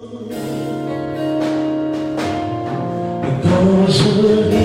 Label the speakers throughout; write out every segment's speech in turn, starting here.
Speaker 1: Quand je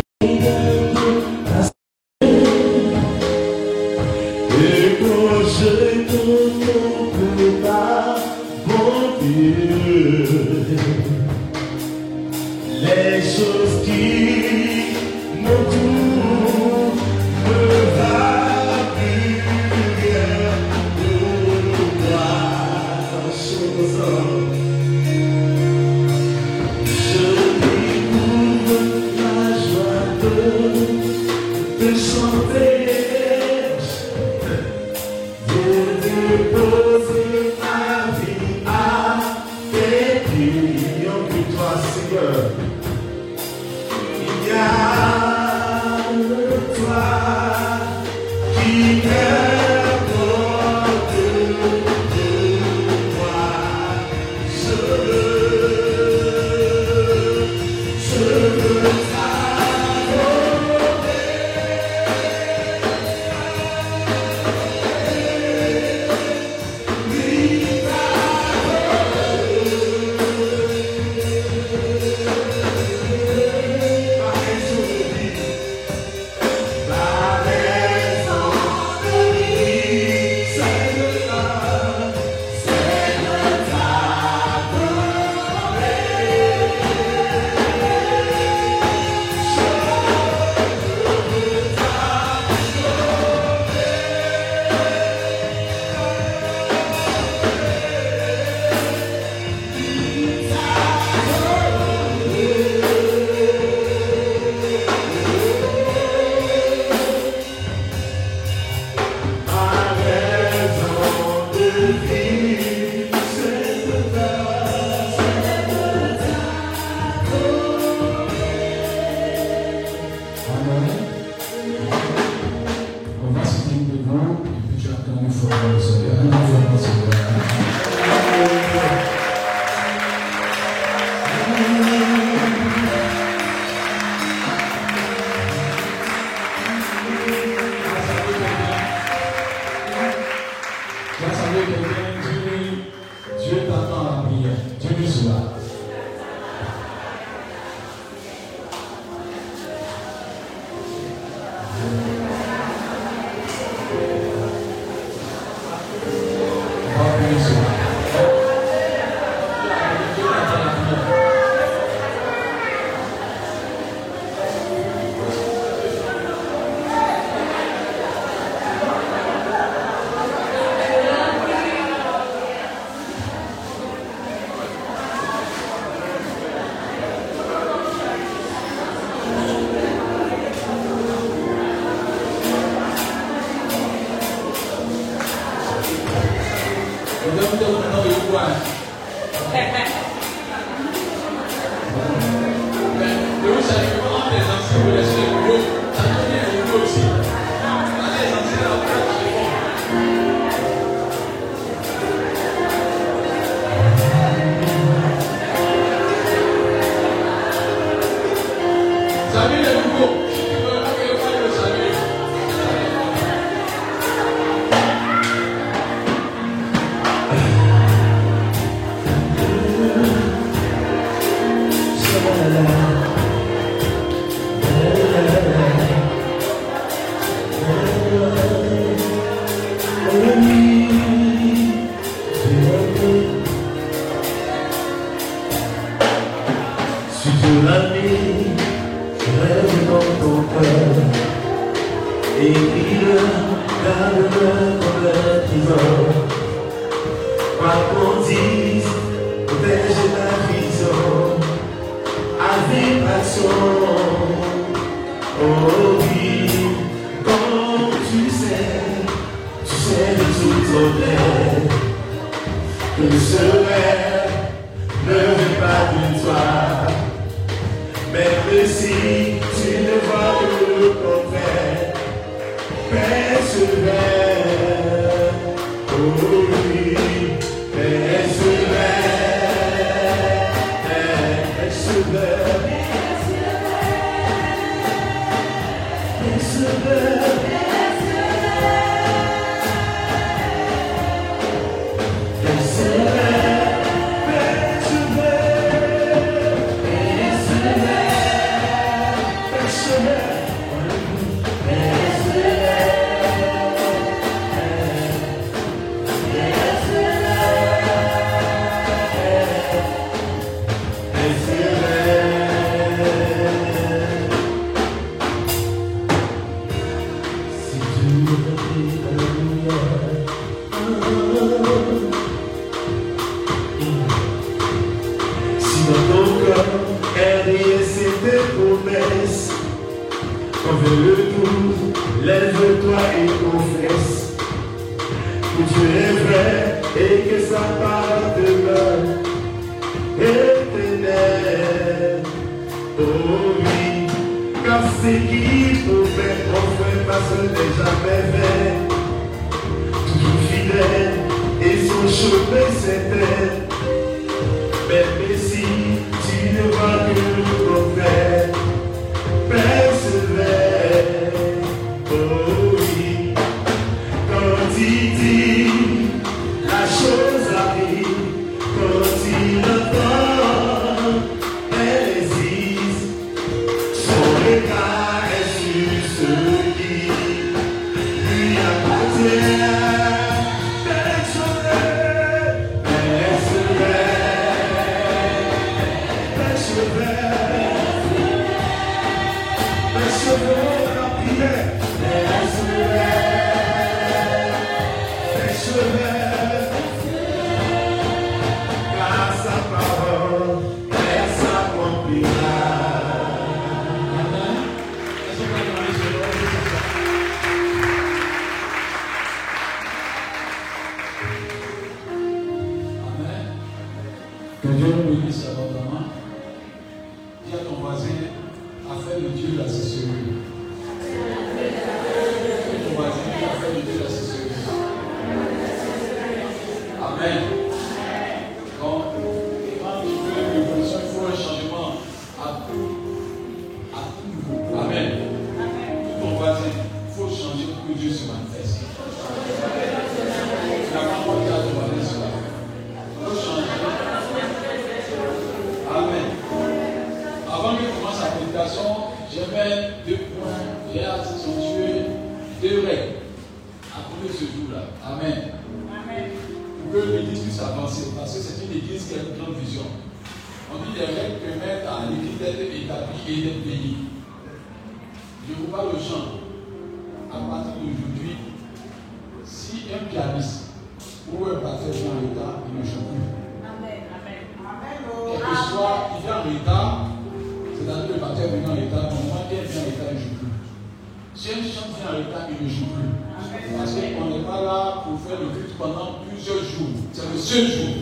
Speaker 2: Si
Speaker 1: un
Speaker 2: chant vient en retard, il ne joue plus. Parce qu'on n'est pas là pour faire le culte pendant plusieurs jours. C'est le seul jour.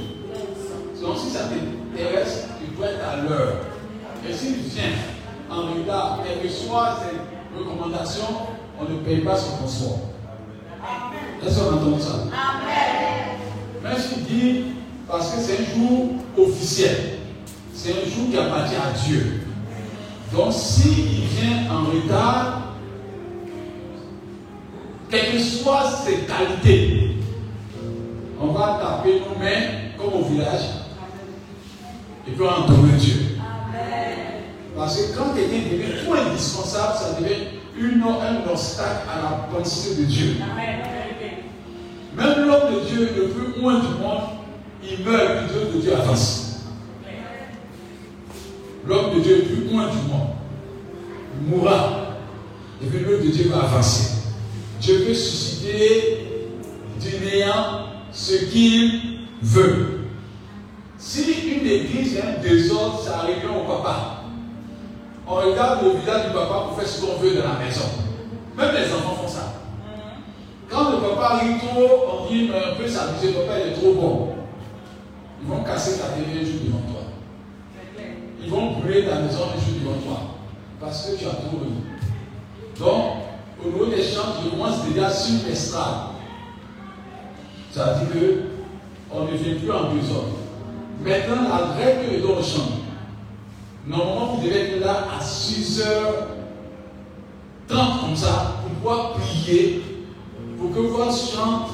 Speaker 2: Donc si ça t'intéresse, tu dois être à l'heure. Et s'il vient en retard, et reçoit ses recommandations, on ne paye pas son transport. Est-ce qu'on entend ça? Mais je dis, parce que c'est un jour officiel. C'est un jour qui appartient à Dieu. Donc s'il vient en retard, quelles que soient ses qualités, on va taper nos mains comme au village et puis on entourer Dieu. Parce que quand quelqu'un devient trop indispensable, ça devient une, un obstacle à la pensée de Dieu. Même l'homme de Dieu le plus loin du monde, il meurt puis l'œuvre de Dieu avance. L'homme de Dieu le plus loin du monde, il mourra et puis l'œuvre de Dieu va avancer. Dieu peut susciter du néant ce qu'il veut. Si une église a un désordre, ça arrive au papa. On regarde le village du papa pour faire ce qu'on veut dans la maison. Même les enfants font ça. Quand le papa rit trop, on dit mais on peut s'amuser, papa il est trop bon. Ils vont casser ta télé un jour devant toi. Ils vont brûler ta maison un jour devant toi. Parce que tu as trop ri. Donc, au niveau des chants, je commence déjà sur l'estrade. Ça veut dire que on ne vient plus en désordre. Maintenant, la règle est dans le chant. Normalement, vous devez être là à 6h30 comme ça pour pouvoir prier, pour que vos chants,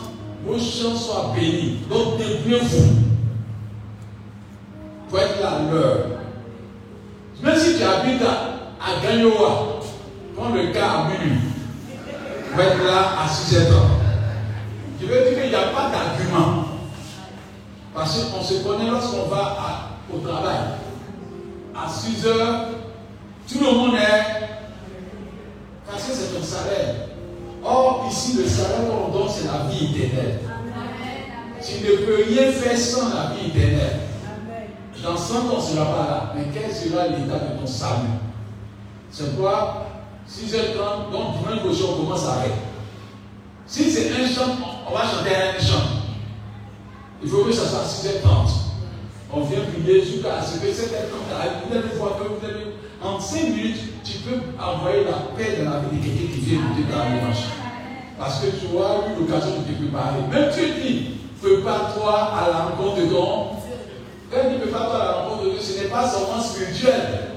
Speaker 2: vos chants soient bénis. Donc, débrouillez-vous pour être là à l'heure. Même si tu habites à, à Gagnoa, prends le cas à minuit, pour être là à 6h30. Je veux dire qu'il n'y a pas d'argument. Parce qu'on se connaît lorsqu'on va au travail. À 6 heures, tout le monde est. Parce que c'est ton salaire. Or, ici, le salaire qu'on donne, c'est la vie éternelle. Tu ne peux rien faire sans la vie éternelle. Dans 100 ans, on ne sera pas là. Mais quel sera l'état de ton salut? C'est quoi? 6h30, donc dimanche prochain, on commence à arrêter. Si c'est un chant, on va chanter un chant. Il faut que ça soit 6h30. On vient prier jusqu'à ce que 7h30 arrive. Vous allez voir que vous allez, en 5 minutes, tu peux envoyer la paix dans la vie de quelqu'un qui vient écouter ta dimanche. Parce que tu auras eu l'occasion de te préparer. Même tu dis, prépare-toi à la rencontre de ton. Quand il dit prépare-toi à la de Dieu, ce n'est pas seulement spirituel,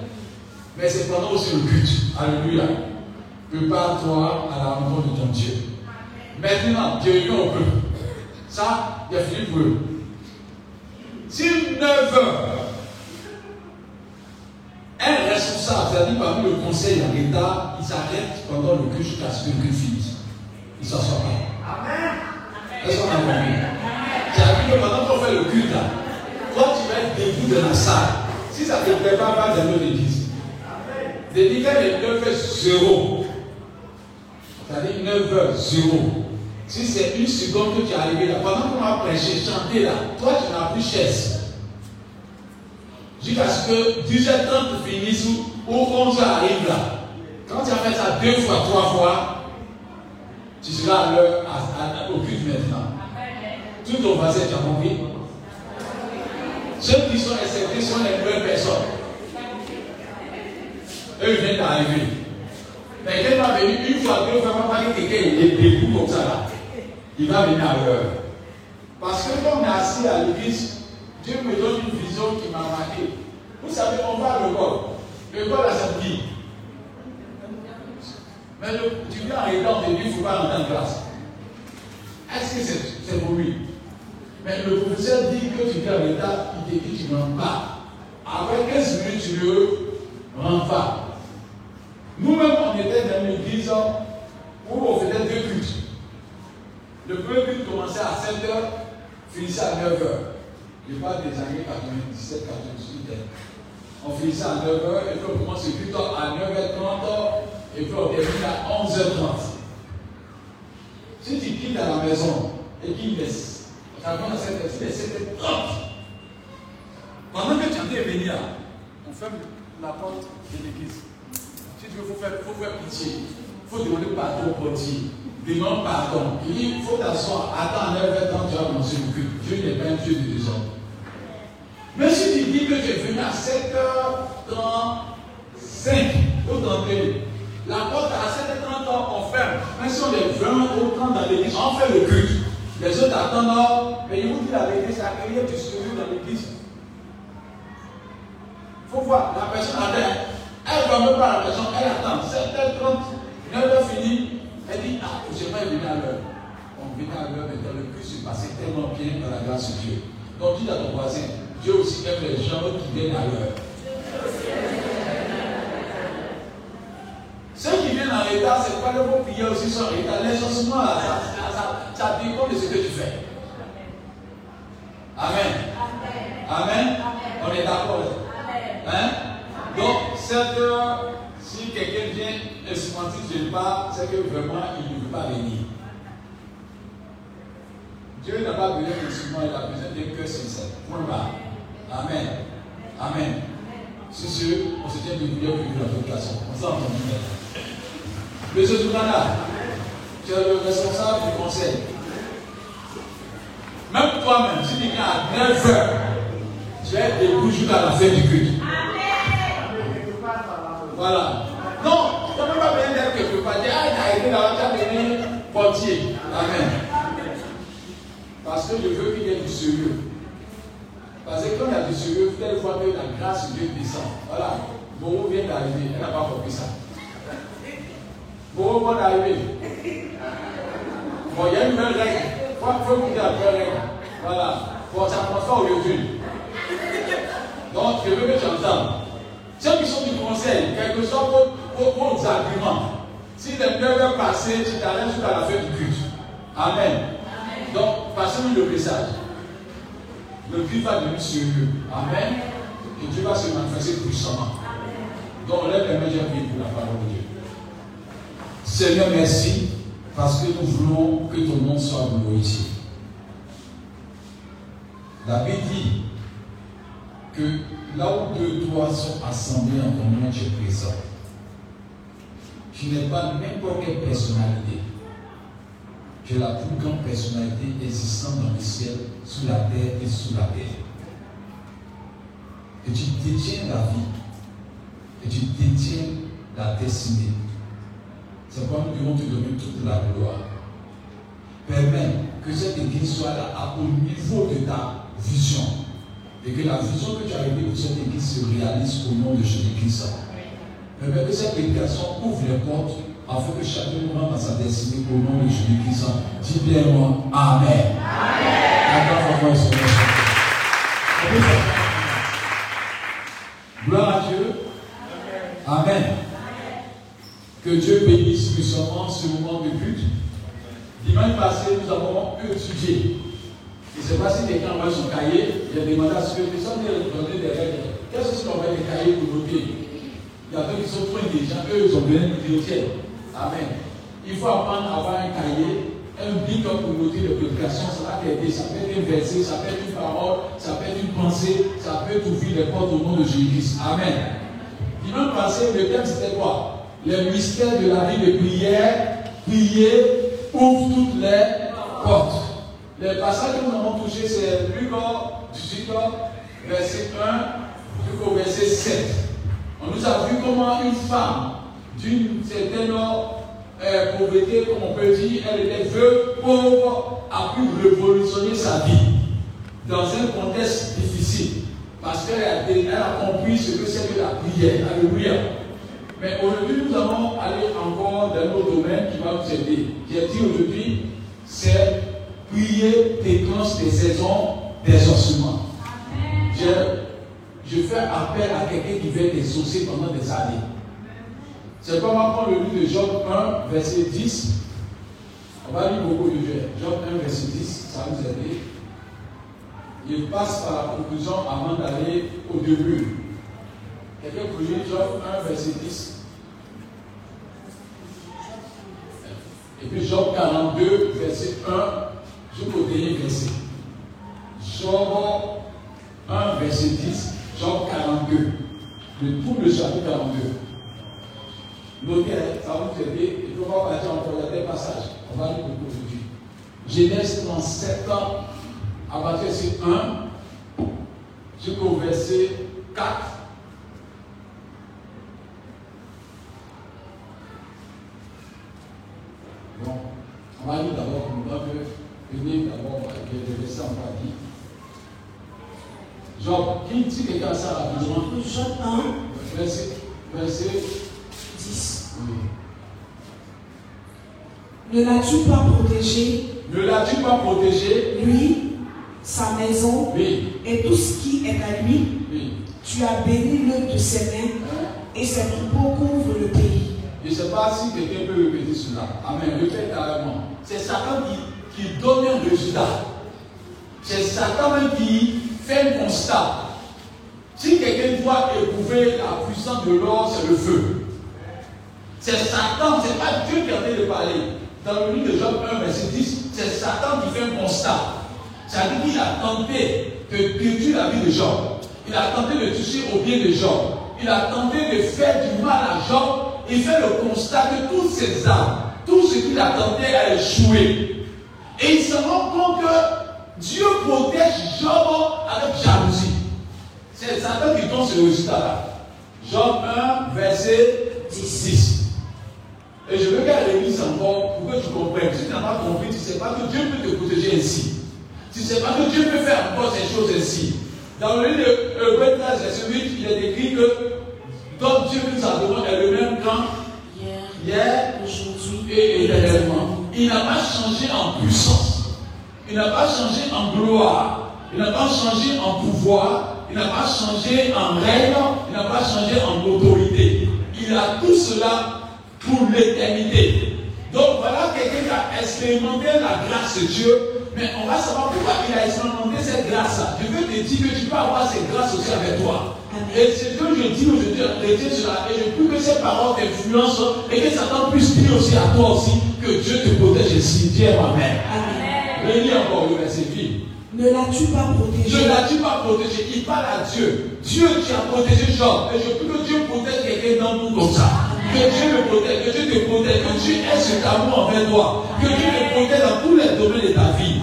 Speaker 2: mais c'est pendant aussi le culte. Alléluia. Prépare-toi à la rencontre de ton Dieu. Maintenant, Dieu est au peuple. Ça, il a fini pour eux. Si 9 heures, un responsable, c'est-à-dire parmi le conseil de l'État, il s'arrête pendant le culte jusqu'à ce que le culte finisse. Il s'en sort pas. Amen. Est-ce qu'on a compris? C'est-à-dire que pendant qu'on fait le culte, toi tu vas être debout de la salle. Si ça ne te plaît pas, va dans l'église. Des quand il est 9 h 0, c'est-à-dire 9 h 0, si c'est une seconde que tu es arrivé là, pendant qu'on va prêcher, chanter là, toi tu n'as plus chaise. Jusqu'à ce que 10h30 finisse ou 11h arrive là. Quand tu as fait ça deux fois, trois fois, tu seras à l'heure au culte maintenant. Tout ton voisin, tu as compris Ceux qui sont acceptés sont les nouvelles personnes. Eux, ils viennent d'arriver. Mais quelqu'un va venir une fois, deux fois, pas que quelqu'un est debout comme ça là. Il va venir à l'heure. Parce que quand on est assis à l'église, Dieu me donne une vision qui m'a marqué. Vous savez, on va à l'école. L'école a sa vie. Mais le, tu viens en étant il ne faut pas rentrer en classe. Est-ce que c'est pour lui? Mais le professeur dit que tu viens en état, il te dit tu ne rentres pas. Après 15 minutes, tu ne rentres pas. Nous-mêmes, on était dans une église où on faisait deux cultes. Le premier culte commençait à 7h, finissait à 9h. Je parle des années 97, 98. On finissait à 9h et puis on le culte à 9h30 et puis on termine à 11h30. Si tu quittes à la maison et qu'il laisse, ça commence à 7h30. Pendant que tu es venu on ferme la porte de l'église. Il faut faire, faire pitié. Il faut demander pardon au portier. Demande pardon. Il dit, faut t'asseoir. Attends 9h30, tu vas commencer le culte. Dieu n'est pas un Dieu de désordre. Mais si tu dis que tu es venu à 7h35 pour t'entrer, la porte à 7h30, on ferme. Mais si on est vraiment au temps dans l'église, on fait le culte. Les autres attendent, mais ils vous disent la vérité, c'est accueillir du souvenir dans l'église. Il faut voir, la personne attend. Va même pas à la maison, elle attend. 7h30, 9h fini, elle dit, ah, je pas venu à l'heure. On vient à l'heure, mais dans le culte s'est passé tellement bien dans la grâce de Dieu. Donc dis à ton voisin, Dieu aussi aime les gens qui viennent à l'heure. Ceux qui viennent en retard, c'est pas le vos prières aussi sont en retard. L'exaucement, ça, ça, dépend de ce que tu fais. Amen. Amen. On est d'accord. Hein? Donc, si quelqu'un vient et se mentir, je pas, c'est que vraiment, il ne veut pas venir. Dieu n'a pas besoin d'instrument, il a besoin d'un cœur sincère. Point. Amen. Amen. C'est sûr, on se tient de prière pour la population. On s'en entend bien. Monsieur Tounana, tu es le responsable du conseil. Même toi-même, si tu viens à 9 h tu es debout jusqu'à la fin du culte. Voilà. Non, tu ne peux pas venir dire quelque part. Ah, il a été là, tu as venu portier. Amen. Parce que je veux qu'il y ait du sérieux. Parce que quand il y a du sérieux, telle fois que la grâce de Dieu descend. Voilà. Bon, vient d'arriver. Elle n'a pas compris ça. Bon, vient d'arriver. Bon, il y a une nouvelle règle. Qu'il y ait la nouvelle règle. Voilà. Bon, ça ne commence pas aujourd'hui. Donc, je veux que tu entendes. Ceux qui sont du conseil, quels que vos, vos, vos arguments, si les 9 heures passées, tu t'arrêtes jusqu'à la fin du culte. Amen. Donc, passez-nous le message. Le culte va devenir sérieux. Amen. Et Dieu va se manifester puissamment. Donc, on lève les mains, j'ai pour la parole de Dieu. Seigneur, merci parce que nous voulons que ton nom soit glorifié. La Bible dit que là où deux, trois sont assemblés en ton nom, tu es présent. Tu n'es pas n'importe quelle personnalité. Tu es la plus grande personnalité existante dans le ciel, sous la terre et sous la terre. Et tu détiens la vie. Et tu détiens la destinée. C'est pourquoi nous devons te donner toute la gloire. Permets que cette église soit là au niveau de ta vision. Et que la vision que tu as eue pour cette église se réalise au nom de Jésus-Christ. Permets que cette prédication ouvre les portes afin que chacun rentre dans sa destinée au nom de Jésus-Christ. Dis bien moi, Amen. Amen. Gloire à Dieu. Amen. Que Dieu bénisse puissamment ce moment de but. Dimanche passé, nous avons étudié. Je ne sais pas si quelqu'un envoie son cahier, il a demandé à ce que les gens donner des règles. Qu'est-ce qu'on va des cahiers pour noter Il y a d'autres qui sont point des gens, eux, ils ont besoin de dire Amen. Il faut apprendre à avoir un cahier, un bic pour noter les prédications, ça va t'aider. Ça peut être un verset, ça peut être une parole, ça peut être une pensée, ça peut ouvrir les portes au nom de Jésus-Christ. Amen. Dimanche passé, le thème c'était quoi? Le mystère de la vie de prière, prier ouvre toutes les portes. Le passage que nous avons touché, c'est Luc 18, verset 1 jusqu'au verset 7. On nous a vu comment une femme d'une certaine euh, pauvreté, comme on peut dire, elle était veuve, pauvre, a pu révolutionner sa vie dans un contexte difficile. Parce qu'elle a, a compris ce que c'est que la prière. Alléluia. Mais aujourd'hui, nous allons aller encore dans nos domaines qui va nous aider. J'ai dit aujourd'hui, c'est prier déclenche des saisons d'exaucement. Je, je fais appel à quelqu'un qui veut exaucer pendant des années. C'est comme on prend le livre de Job 1, verset 10. On va lire beaucoup de Job. Job 1, verset 10, ça va nous aider. Il passe par la conclusion avant d'aller au début. Quelqu'un peut lire Job 1, verset 10. Et puis Job 42, verset 1 jusqu'au dernier verset. Job 1, verset 10, Job 42. Le tout le chapitre 42. Notez, ça va vous aider. Et puis on va partir encore, il y a des passages. On va lire beaucoup aujourd'hui. Genèse 37 ans, à partir de 1 jusqu'au verset 4. Bon, on va lire d'abord pour nous venir d'abord le verset en dit. Job, qui dit quelqu'un ça rapidement
Speaker 3: Job 1,
Speaker 2: verset, verset
Speaker 3: 10.
Speaker 2: Oui.
Speaker 3: Ne l'as-tu pas protégé,
Speaker 2: Ne l'as-tu pas protégé?
Speaker 3: Lui, sa maison
Speaker 2: Oui,
Speaker 3: et tout ce qui est à lui
Speaker 2: oui.
Speaker 3: Tu as béni l'œuvre de ses mains
Speaker 2: Hein?
Speaker 3: et ses troupeaux couvrent le pays.
Speaker 2: Je ne sais pas si quelqu'un peut répéter cela. Amen. Répète carrément. C'est Satan qui, qui donne un résultat. C'est Satan même qui fait un constat. Si quelqu'un doit éprouver la puissance de l'or, c'est le feu. C'est Satan, ce n'est pas Dieu qui est en train de parler. Dans le livre de Job 1, verset 10, c'est Satan qui fait un constat. C'est-à-dire qu'il a tenté de détruire la vie de Job. Il a tenté de toucher au bien de Job. Il a tenté de faire du mal à Job. Il fait le constat que toutes ces armes, tout ce qu'il a tenté a échoué. Et il se rend compte que Dieu protège Job avec jalousie. C'est Satan qui donne ce résultat-là. Job 1, verset 10. Et je veux qu'elle réunisse encore pour que tu comprennes. Si tu n'as pas compris, tu ne sais pas que Dieu peut te protéger ainsi. Tu ne sais pas que Dieu peut faire encore ces choses ainsi. Dans le livre de Hébreu 13, verset 8, il est écrit que donc Dieu nous a demandé est le même temps
Speaker 3: Hier,
Speaker 2: hier
Speaker 3: aujourd'hui
Speaker 2: et éternellement. Il n'a pas changé en puissance. Il n'a pas changé en gloire. Il n'a pas changé en pouvoir. Il n'a pas changé en règne. Il n'a pas changé en autorité. Il a tout cela pour l'éternité. Donc voilà quelqu'un qui a expérimenté la grâce de Dieu. Mais on va savoir pourquoi il a expérimenté cette grâce-là. Je veux te dire que tu peux avoir cette grâce aussi avec toi. Et c'est ce que je dis aujourd'hui, retiens cela. Et je prie que ces paroles t'influencent et que Satan puisse dire aussi à toi aussi que Dieu te protège ici. Dis Amen.
Speaker 3: Amen.
Speaker 2: Relis encore le verset.
Speaker 3: Ne l'as-tu pas protégé?
Speaker 2: Je l'as-tu pas protégé? Il parle à Dieu. Dieu qui a protégé Job. Et je prie que Dieu protège quelqu'un dans nous comme ça. Que Dieu me protège, que Dieu te protège, que Dieu ait cet amour envers toi. Que Dieu te protège dans tous les domaines de ta vie.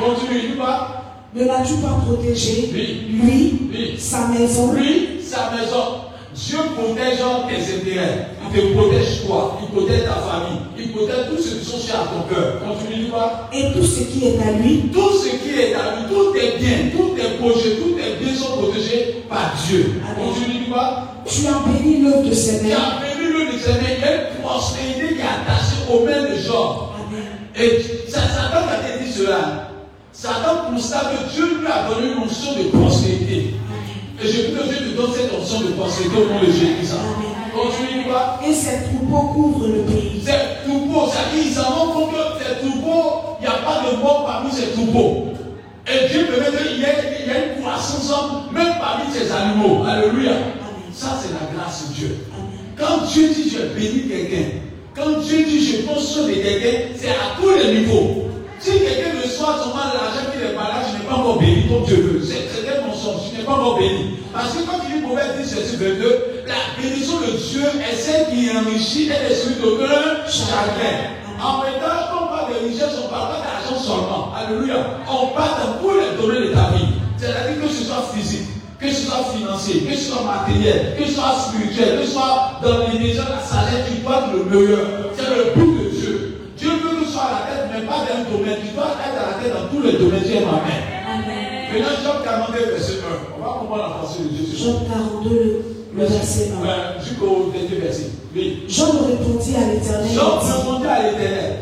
Speaker 2: Continue, dis pas.
Speaker 3: Ne l'as-tu pas protégé?
Speaker 2: Oui.
Speaker 3: Lui,
Speaker 2: Oui.
Speaker 3: sa maison,
Speaker 2: Lui, sa maison. Dieu protège tes intérêts. Il te protège toi. Il protège ta famille. Il protège tous ceux qui sont chers à ton cœur. Continue, dis pas.
Speaker 3: et tout ce qui est à lui,
Speaker 2: Tout ce qui est à lui, tous tes biens, tous tes projets, tous tes biens sont protégés par Dieu. Continue, dis pas.
Speaker 3: tu as béni l'œuvre de ses mains.
Speaker 2: a béni le Seigneur, il y a une prospérité qui est attachée aux mains de Job.
Speaker 3: Amen.
Speaker 2: Et ça- Satan t'a dit cela. Satan constate que Dieu lui a donné une onction de prospérité. Et je veux que Dieu te donne cette onction de prospérité au nom de Jésus. Continue, pas.
Speaker 3: Et ses troupeaux couvrent le pays.
Speaker 2: Ces troupeaux, ça dit, ils s'en rendent compte que ces troupeaux, il n'y a pas de mort parmi ces troupeaux. Et Dieu permet qu'il y, ait- il y a une croissance même parmi ces animaux. Alléluia. Ça, c'est la grâce de Dieu. Quand Dieu dit je bénis quelqu'un, quand Dieu dit je soin de quelqu'un, c'est à tous les niveaux. Si quelqu'un reçoit seulement l'argent qu'il est malade, je n'ai pas encore béni comme Dieu veut. C'est un mensonge, je n'ai pas encore béni. Parce que quand il dit Proverbe 10, verset 22, la bénédiction de Dieu est celle qui enrichit et est celui d'aucun chagrin. En même temps, quand on parle de richesse, on ne parle pas d'argent seulement. Alléluia. On parle dans tous les domaines de ta vie. C'est-à-dire que ce soit physique, que ce soit financier, que ce soit matériel, que ce soit spirituel, que ce soit dans l'immédiat, la sagesse, tu dois le meilleur. C'est le but de Dieu. Dieu veut que tu sois à la tête, mais pas dans un domaine. Tu dois être à la domaines. Dieu m'amène.
Speaker 3: Amen.
Speaker 2: Maintenant, Job 42, verset 1. On va comprendre la pensée de Dieu.
Speaker 3: Job 42, le, verset 1.
Speaker 2: Euh, Jusqu'au dernier verset. Oui.
Speaker 3: Job répondit à l'Éternel.
Speaker 2: Job répondit à l'éternel.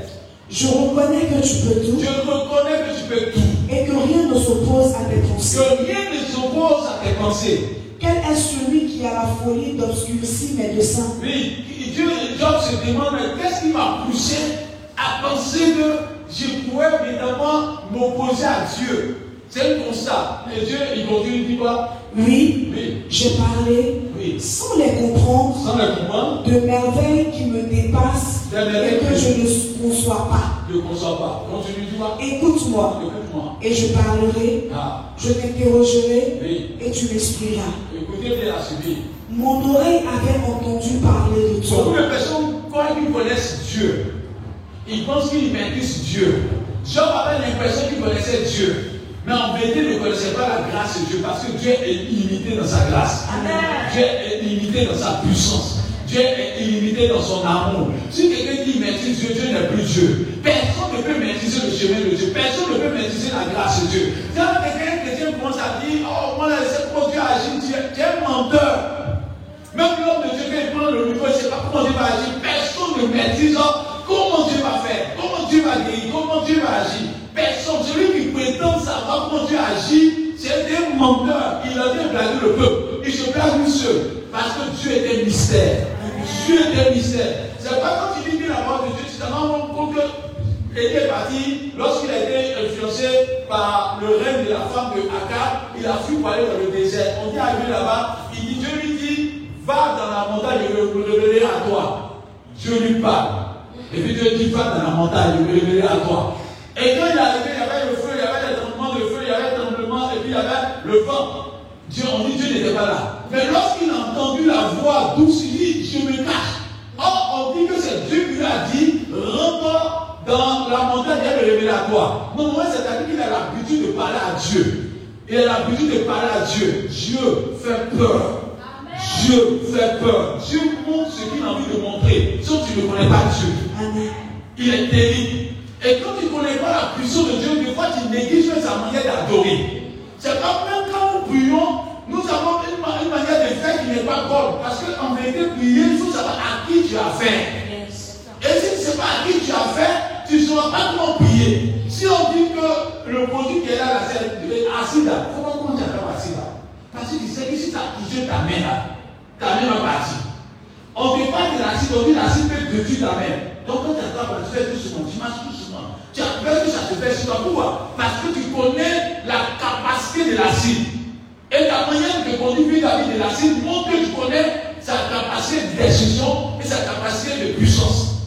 Speaker 3: Je reconnais que tu peux tout
Speaker 2: Je reconnais que tu peux tout.
Speaker 3: et que rien ne s'oppose à tes pensées.
Speaker 2: Que rien ne s'oppose à tes pensées.
Speaker 3: Quel est celui qui a la folie d'obscurcir mes desseins?
Speaker 2: Oui, Dieu, Job se demande qu'est-ce qui m'a poussé à penser que je pourrais évidemment m'opposer à Dieu. C'est un constat. Et Dieu, il continue, il dit quoi?
Speaker 3: Oui,
Speaker 2: Oui,
Speaker 3: j'ai parlé
Speaker 2: oui.
Speaker 3: sans les comprendre
Speaker 2: Sans le comprendre,
Speaker 3: de merveilles qui me dépassent et que je ne conçois pas.
Speaker 2: ne conçois pas. Continue, dis moi.
Speaker 3: Écoute-moi
Speaker 2: Écoute-moi.
Speaker 3: et je parlerai,
Speaker 2: Ah,
Speaker 3: je t'interrogerai
Speaker 2: oui.
Speaker 3: et tu m'expliqueras.
Speaker 2: Écoutez bien.
Speaker 3: Mon oreille avait entendu parler de
Speaker 2: Beaucoup
Speaker 3: toi.
Speaker 2: de personnes, quand ils connaissent Dieu, ils pensent qu'ils maîtrisent Dieu. Job avait l'impression qu'il connaissait Dieu. Mais en vérité, il ne connaissait pas la grâce de Dieu parce que Dieu est illimité dans sa grâce. Dieu est illimité dans sa puissance. Dieu est illimité dans son amour. Si quelqu'un dit maîtrise Dieu, Dieu n'est plus Dieu. Personne ne peut maîtriser le chemin de Dieu. Personne ne peut maîtriser la grâce de Dieu. Quand quelqu'un chrétien commence à dire, oh, moi, c'est comment Dieu agit, Dieu tu es un menteur. Même l'homme de Dieu, quand il prend le micro, il ne sait pas comment Dieu va agir. Personne ne maîtrise comment Dieu va faire, comment Dieu va guérir, comment Dieu va agir? Personne, celui qui prétend savoir comment Dieu agit, c'est un menteur. Il a bien blagué le peuple. Il se blague lui seul. Parce que Dieu est un mystère. Dieu est un mystère. C'est pas quand il dit la parole de Dieu, tu t'en rends compte est parti, lorsqu'il a été influencé par le règne de la femme de Akab, il a fui pour aller dans le désert. On dit arrivé là-bas, il dit, Dieu lui dit, va dans la montagne, je me révélerai à toi. Dieu lui parle. Et puis Dieu dit, va dans la montagne, je me révélerai à toi. Et quand il est arrivé, il y avait le feu, il y avait des tremblements de feu, il y avait des tremblements, et puis il y avait le vent. Dieu, on dit Dieu n'était pas là. Mais lorsqu'il a entendu la voix douce, il dit, je me cache. Or, on dit que c'est Dieu qui lui a dit, rentre dans la montagne et me révéler à toi. Non, moi, c'est-à-dire qu'il a l'habitude de parler à Dieu. Il a l'habitude de parler à Dieu. Dieu fait peur. Dieu fait peur. Dieu montre ce qu'il a envie de montrer. Sauf que tu ne connais pas Dieu. Il est terrible. Et quand tu ne connais pas la puissance de Dieu, des fois tu négliges sa manière d'adorer. C'est pas même quand nous prions, nous avons une, ma- une manière de faire qui n'est pas bonne. Parce qu'en vérité, prier, il faut savoir à qui tu as fait. Et si tu ne sais pas à qui tu as fait, tu ne sauras pas comment prier. Si on dit que le produit qui est là, c'est là, comment fait assis là Parce que tu sais que si tu as touché ta main là, ta main va partir. On ne fait pas de l'acide, on dit l'acide peut détruire ta main. Donc quand tu attrapes, tu fais doucement, tu marches doucement. Tu as peur que ça te fait sur toi. Pourquoi Parce que tu connais la capacité de l'acide. Et la manière de conduire la vie de l'acide montre que tu connais sa capacité d'exécution et sa capacité de puissance.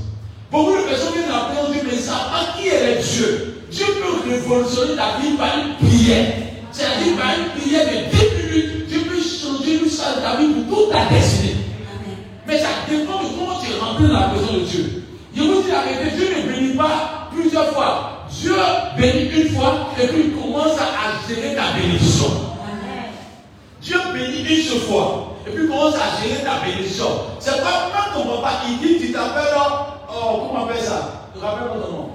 Speaker 2: Beaucoup de personnes viennent appeler en Dieu, mais savent pas qui est Dieu? Dieu peut révolutionner ta vie par une prière. C'est-à-dire par une prière de 10 minutes, Dieu peut changer l'histoire de ta vie pour toute ta destinée. Mais ça dépend de comment tu entrer dans la présence de Dieu. Je vous dis la vérité, Dieu ne bénit pas plusieurs fois. Dieu bénit une fois et puis il commence à gérer ta bénédiction. Dieu bénit une seule fois et puis il commence à gérer ta bénédiction. C'est pas quand ton papa il dit tu t'appelles, oh, comment on appelle ça? Je rappelle pas ton nom?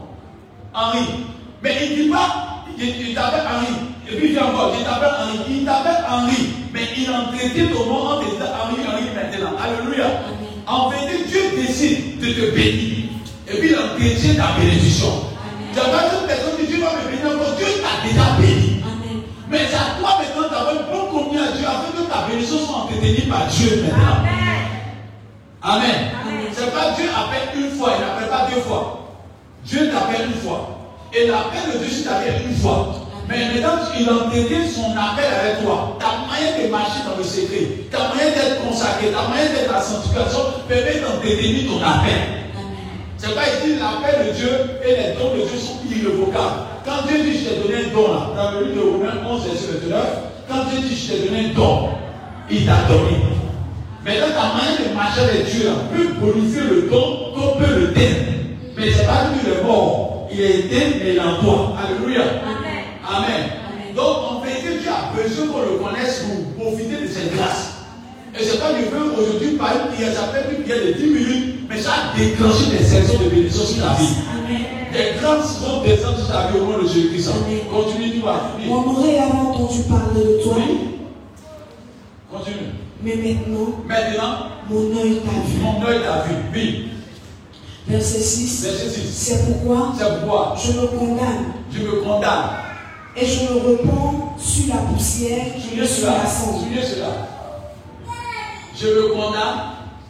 Speaker 2: Henri. Mais il ne dit pas, il, t'appelle Henri. Et puis il dit encore, il t'appelle Henri. Il t'appelle Henri. Mais il a traité ton nom en disant Henri, Henri maintenant. Alléluia. En vérité, Dieu décide de te bénir. Et puis il entretient ta bénédiction. Tu pas une personne qui dit Dieu va me bénir encore. Dieu t'a déjà béni. Mais c'est à toi maintenant d'avoir une bonne communion à Dieu afin que ta bénédiction soit entretenue par Dieu maintenant. Amen. C'est pas Dieu appelle une fois, il n'appelle pas deux fois. Dieu t'appelle une fois. Et l'appel de Dieu sur ta vie une fois. Mais maintenant, il entretient son appel avec toi. Ta moyen de marcher dans le secret, ta moyen d'être consacré, ta moyen d'être la sanctification permet d'entretenir ton appel. C'est pas ici l'appel de Dieu et les dons de Dieu sont irrévocables. Quand Dieu dit je t'ai donné un don là, dans le livre de Romains 11, verset 29, quand Dieu dit je t'ai donné un don, il t'a donné. Maintenant, ta manière de marcher avec Dieu là, peut bonifier le don qu'on peut le donner. Mais c'est pas lui le mort. Il est éteint, mais il en toi. Alléluia. Amen. Donc, en fait, Dieu a besoin qu'on le connaisse pour profiter de cette grâce. Et c'est pas je veux aujourd'hui par une prière, ça fait une prière de 10 minutes, mais ça a déclenché des saisons de bénédiction sur ta vie. Des grandes saisons de bénédiction sur ta vie au nom de Jésus-Christ. Continue, tu vas.
Speaker 3: Mon oreille a entendu parler de toi.
Speaker 2: Continue.
Speaker 3: Mais maintenant,
Speaker 2: Maintenant,
Speaker 3: mon œil t'a vu.
Speaker 2: mon œil t'a vu. Oui.
Speaker 3: Verset 6.
Speaker 2: Verset 6.
Speaker 3: C'est pourquoi
Speaker 2: pourquoi
Speaker 3: je me condamne
Speaker 2: je me condamne.
Speaker 3: et je me repens sur la poussière et
Speaker 2: Souvenez
Speaker 3: sur la cendre.
Speaker 2: Je me condamne.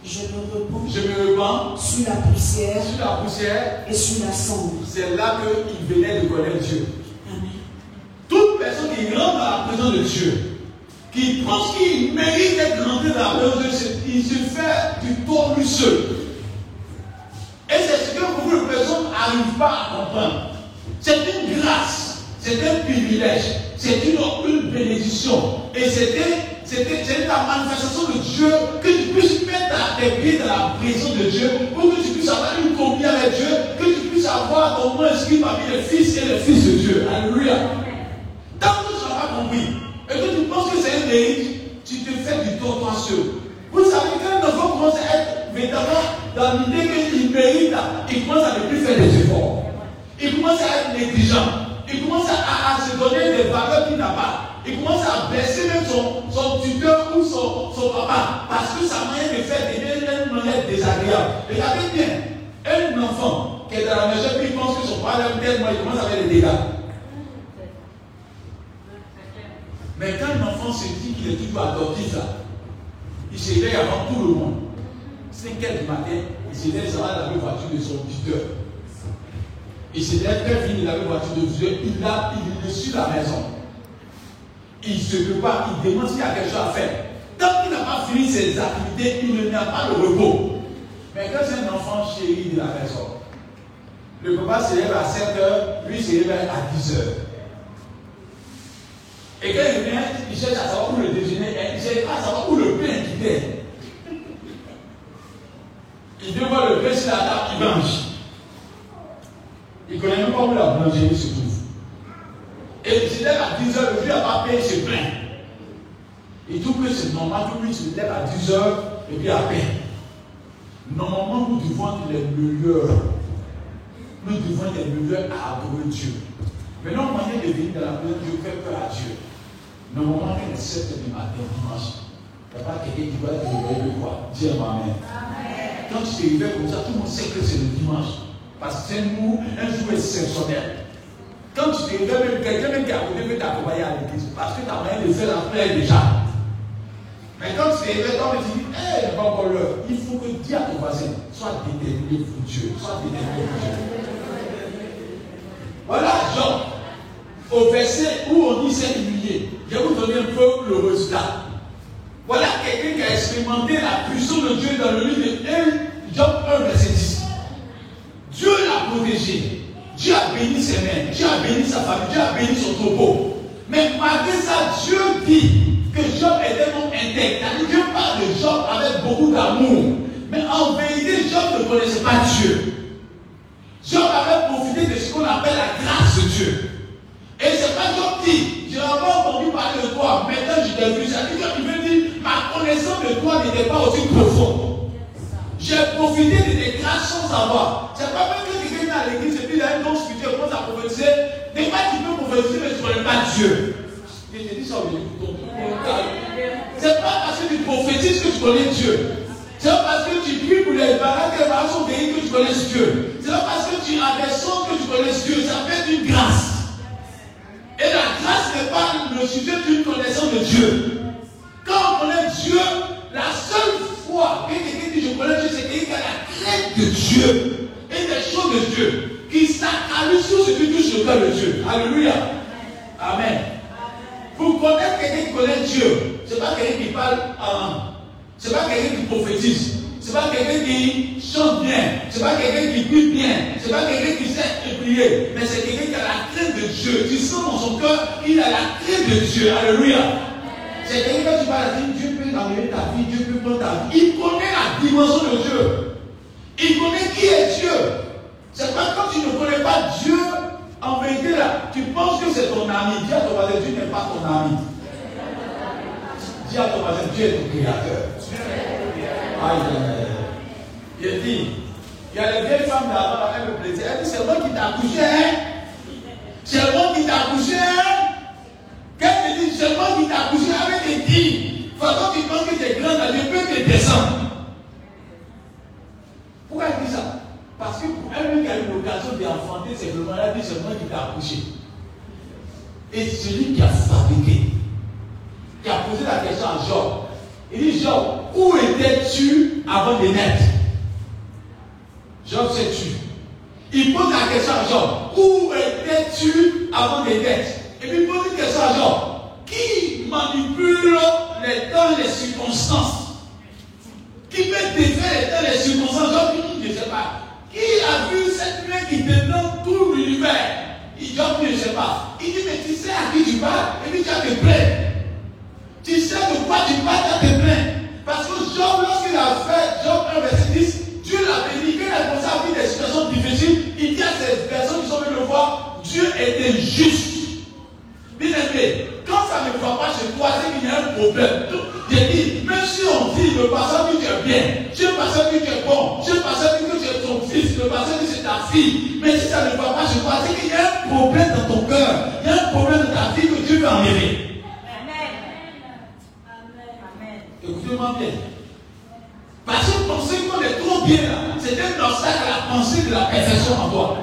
Speaker 3: Je me repens
Speaker 2: Je me repens
Speaker 3: sur la poussière
Speaker 2: sur la poussière.
Speaker 3: et sur la cendre.
Speaker 2: C'est là qu'il venait de connaître Dieu.
Speaker 3: Amen.
Speaker 2: Toute personne qui rentre dans la présence de Dieu, qui pense qu'il mérite d'être rentré dans la présence de Dieu, il se fait du tort lui seul. Et c'est ce que beaucoup de personnes n'arrivent pas à comprendre. C'est une grâce, c'est un privilège, c'est une, une bénédiction. Et c'était c'était la manifestation de Dieu que tu puisses mettre tes pieds dans la présence de Dieu pour que tu puisses avoir une communion avec Dieu, que tu puisses avoir ton nom inscrit parmi les fils et les fils de Dieu. Alléluia. Tant que tu n'as pas compris et que tu penses que c'est un mérite, tu te fais du tort toi seul. Vous savez, quand un enfant commence à être véritablement dans l'idée qu'il mérite, il commence à ne plus faire des efforts. Il commence à être négligent. Il commence à, à se donner des valeurs qu'il n'a pas. Il commence à blesser même son, son tuteur ou son, son papa parce que sa manière de faire devient une manière désagréable. Regardez bien, un enfant qui est dans la maison puis il pense que son père l'aime tellement, il commence à faire des dégâts. Mais quand un enfant se dit qu'il est toujours adoptif là, il se réveille avant tout le monde. 5 heures du matin, il se lève, va dans la voiture de son tuteur. Il se lève très fini dans la voiture de tuteur, il, a, il est sur la maison. Il se prépare, il demande s'il y a quelque chose à faire. Tant qu'il n'a pas fini ses activités, il n'a pas le repos. Mais quand c'est un enfant chéri de la maison, le papa se lève à 7 heures, lui se réveille à 10 heures. Et quand il vient, il cherche à savoir où le déjeuner est, il cherche à savoir où le pain est. Il voir le pain sur la table, il mange. Il ne connaît même pas où la boulangerie se trouve. Et il se à 10 heures, le vieux n'a pas payé, il se. Il trouve que c'est normal que lui se lève à 10 heures et puis à peine. Normalement, nous devons être les meilleurs. Nous devons être les meilleurs à adorer Dieu. Mais notre moyen de venir dans la présence de Dieu fait peur à Dieu. Normalement, il est 7 heures du matin, dimanche, il n'y a pas quelqu'un qui va te réveiller de quoi? Dis Amen. Quand tu te réveilles comme ça, tout le monde sait que c'est le dimanche. Parce que c'est nous, un jour exceptionnel. Quand tu réveilles, même quelqu'un même qui à côté peut t'accompagner à l'église. Parce que tu as moyen de faire la plaie déjà. Mais quand tu réveilles, quand tu dis, hé, a pas encore l'heure, il faut que dis à ton voisin, sois déterminé pour Dieu. Sois déterminé pour Dieu. Voilà, Jean, au verset où on dit c'est humilié. Je vais vous donner un peu le résultat. Voilà quelqu'un qui a expérimenté la puissance de Dieu dans le livre de 1, Job 1, verset 10. Dieu l'a protégé. Dieu a béni ses mains. Dieu a béni sa famille. Dieu a béni son troupeau. Mais malgré ça, Dieu dit que Job était non intègre. Dieu parle de Job avec beaucoup d'amour. Mais en vérité, Job ne connaissait pas Dieu. Job avait profité de ce qu'on appelle la grâce de Dieu. Et c'est pas Job dit, j'ai encore entendu parler de toi, maintenant je t'ai vu. Que tu veux dire, ma connaissance de toi n'était pas aussi profonde. J'ai profité de tes grâces sans savoir. C'est pas même que quelqu'un vient à l'église et puis il a un don spirituel, commence à prophétiser. Des fois tu peux prophétiser, mais tu ne connais pas Dieu. Je te ça C'est pas parce que tu prophétises que tu connais Dieu. C'est pas parce que tu pries pour les barrages que les barrages sont guéris que tu connais Dieu. C'est pas parce que tu as des sons que tu connais Dieu. Ça fait une grâce. Et la grâce n'est pas le sujet d'une connaissance de Dieu. Quand on connaît Dieu, la seule fois que quelqu'un dit je connais Dieu, c'est quelqu'un qui a la crainte de Dieu des choses de Dieu, qui s'accalise sur ce qui touche le cœur de Dieu. Alléluia. Amen. Pour connaître quelqu'un qui connaît Dieu, ce n'est pas quelqu'un qui parle en ce n'est pas quelqu'un qui prophétise. Ce n'est pas quelqu'un qui chante bien. Ce n'est pas quelqu'un qui prie bien. Ce n'est pas quelqu'un qui sait prier. Mais c'est quelqu'un qui a la crainte de Dieu. Tu sens dans son cœur qu'il a la crainte de Dieu. Alléluia. C'est quelqu'un qui à Dieu peut enlever ta vie, Dieu peut prendre ta vie. Il connaît la dimension de. Il connaît qui est Dieu. C'est pas quand tu ne connais pas Dieu, en vérité là, tu penses que c'est ton ami. Dis à ton voisin, Dieu n'est pas ton ami. Dis à ton voisin, Dieu est ton créateur. Aïe, Il dit, il y a les vieilles femmes d'avant, avec le plaisir. Elle dit, c'est moi qui t'ai accouché. Hein? C'est moi qui t'ai accouché. Qu'elle te dit, c'est moi qui t'ai accouché avec des dix. Façon tu penses que tu es grande, je peux te descendre. Pourquoi elle dit ça? Parce que pour elle qui a eu l'occasion d'enfanter, c'est dit, c'est moi qui t'ai accouché. Et celui qui a fabriqué, qui a posé la question à Job, il dit, Job, où étais-tu avant de naître? Job sais tu. Il pose la question à Job, où étais-tu avant de naître? Et puis il pose une question à Job, qui manipule les temps les circonstances? Qui peut défaire et les circonstances dit, je ne sais pas. Qui a vu cette main qui donne tout l'univers? Job dit, ne sais pas. Il dit, mais tu sais à qui tu parles? Et puis tu as te plaindre. Tu sais de quoi tu parles, tu as te plaindre. Parce que Job, lorsqu'il a fait Job 1, verset 10, Dieu l'a béni. Quand il a commencé à vivre des situations difficiles, il dit à ces personnes qui sont venues le voir, Dieu était juste. Bien aimé, quand ça ne va pas chez toi, c'est qu'il y a un problème. J'ai dit, même si on dit le passage que tu es bien, Dieu passage que tu es bon, Dieu passage que tu es ton fils, le passage que c'est ta fille, mais si ça ne va pas chez toi, c'est qu'il y a un problème dans ton cœur, il y a un problème dans ta vie que Dieu veut enlever. Écoutez-moi bien. Parce que penser qu'on est trop bien là, c'est un obstacle à la pensée de la perfection en toi.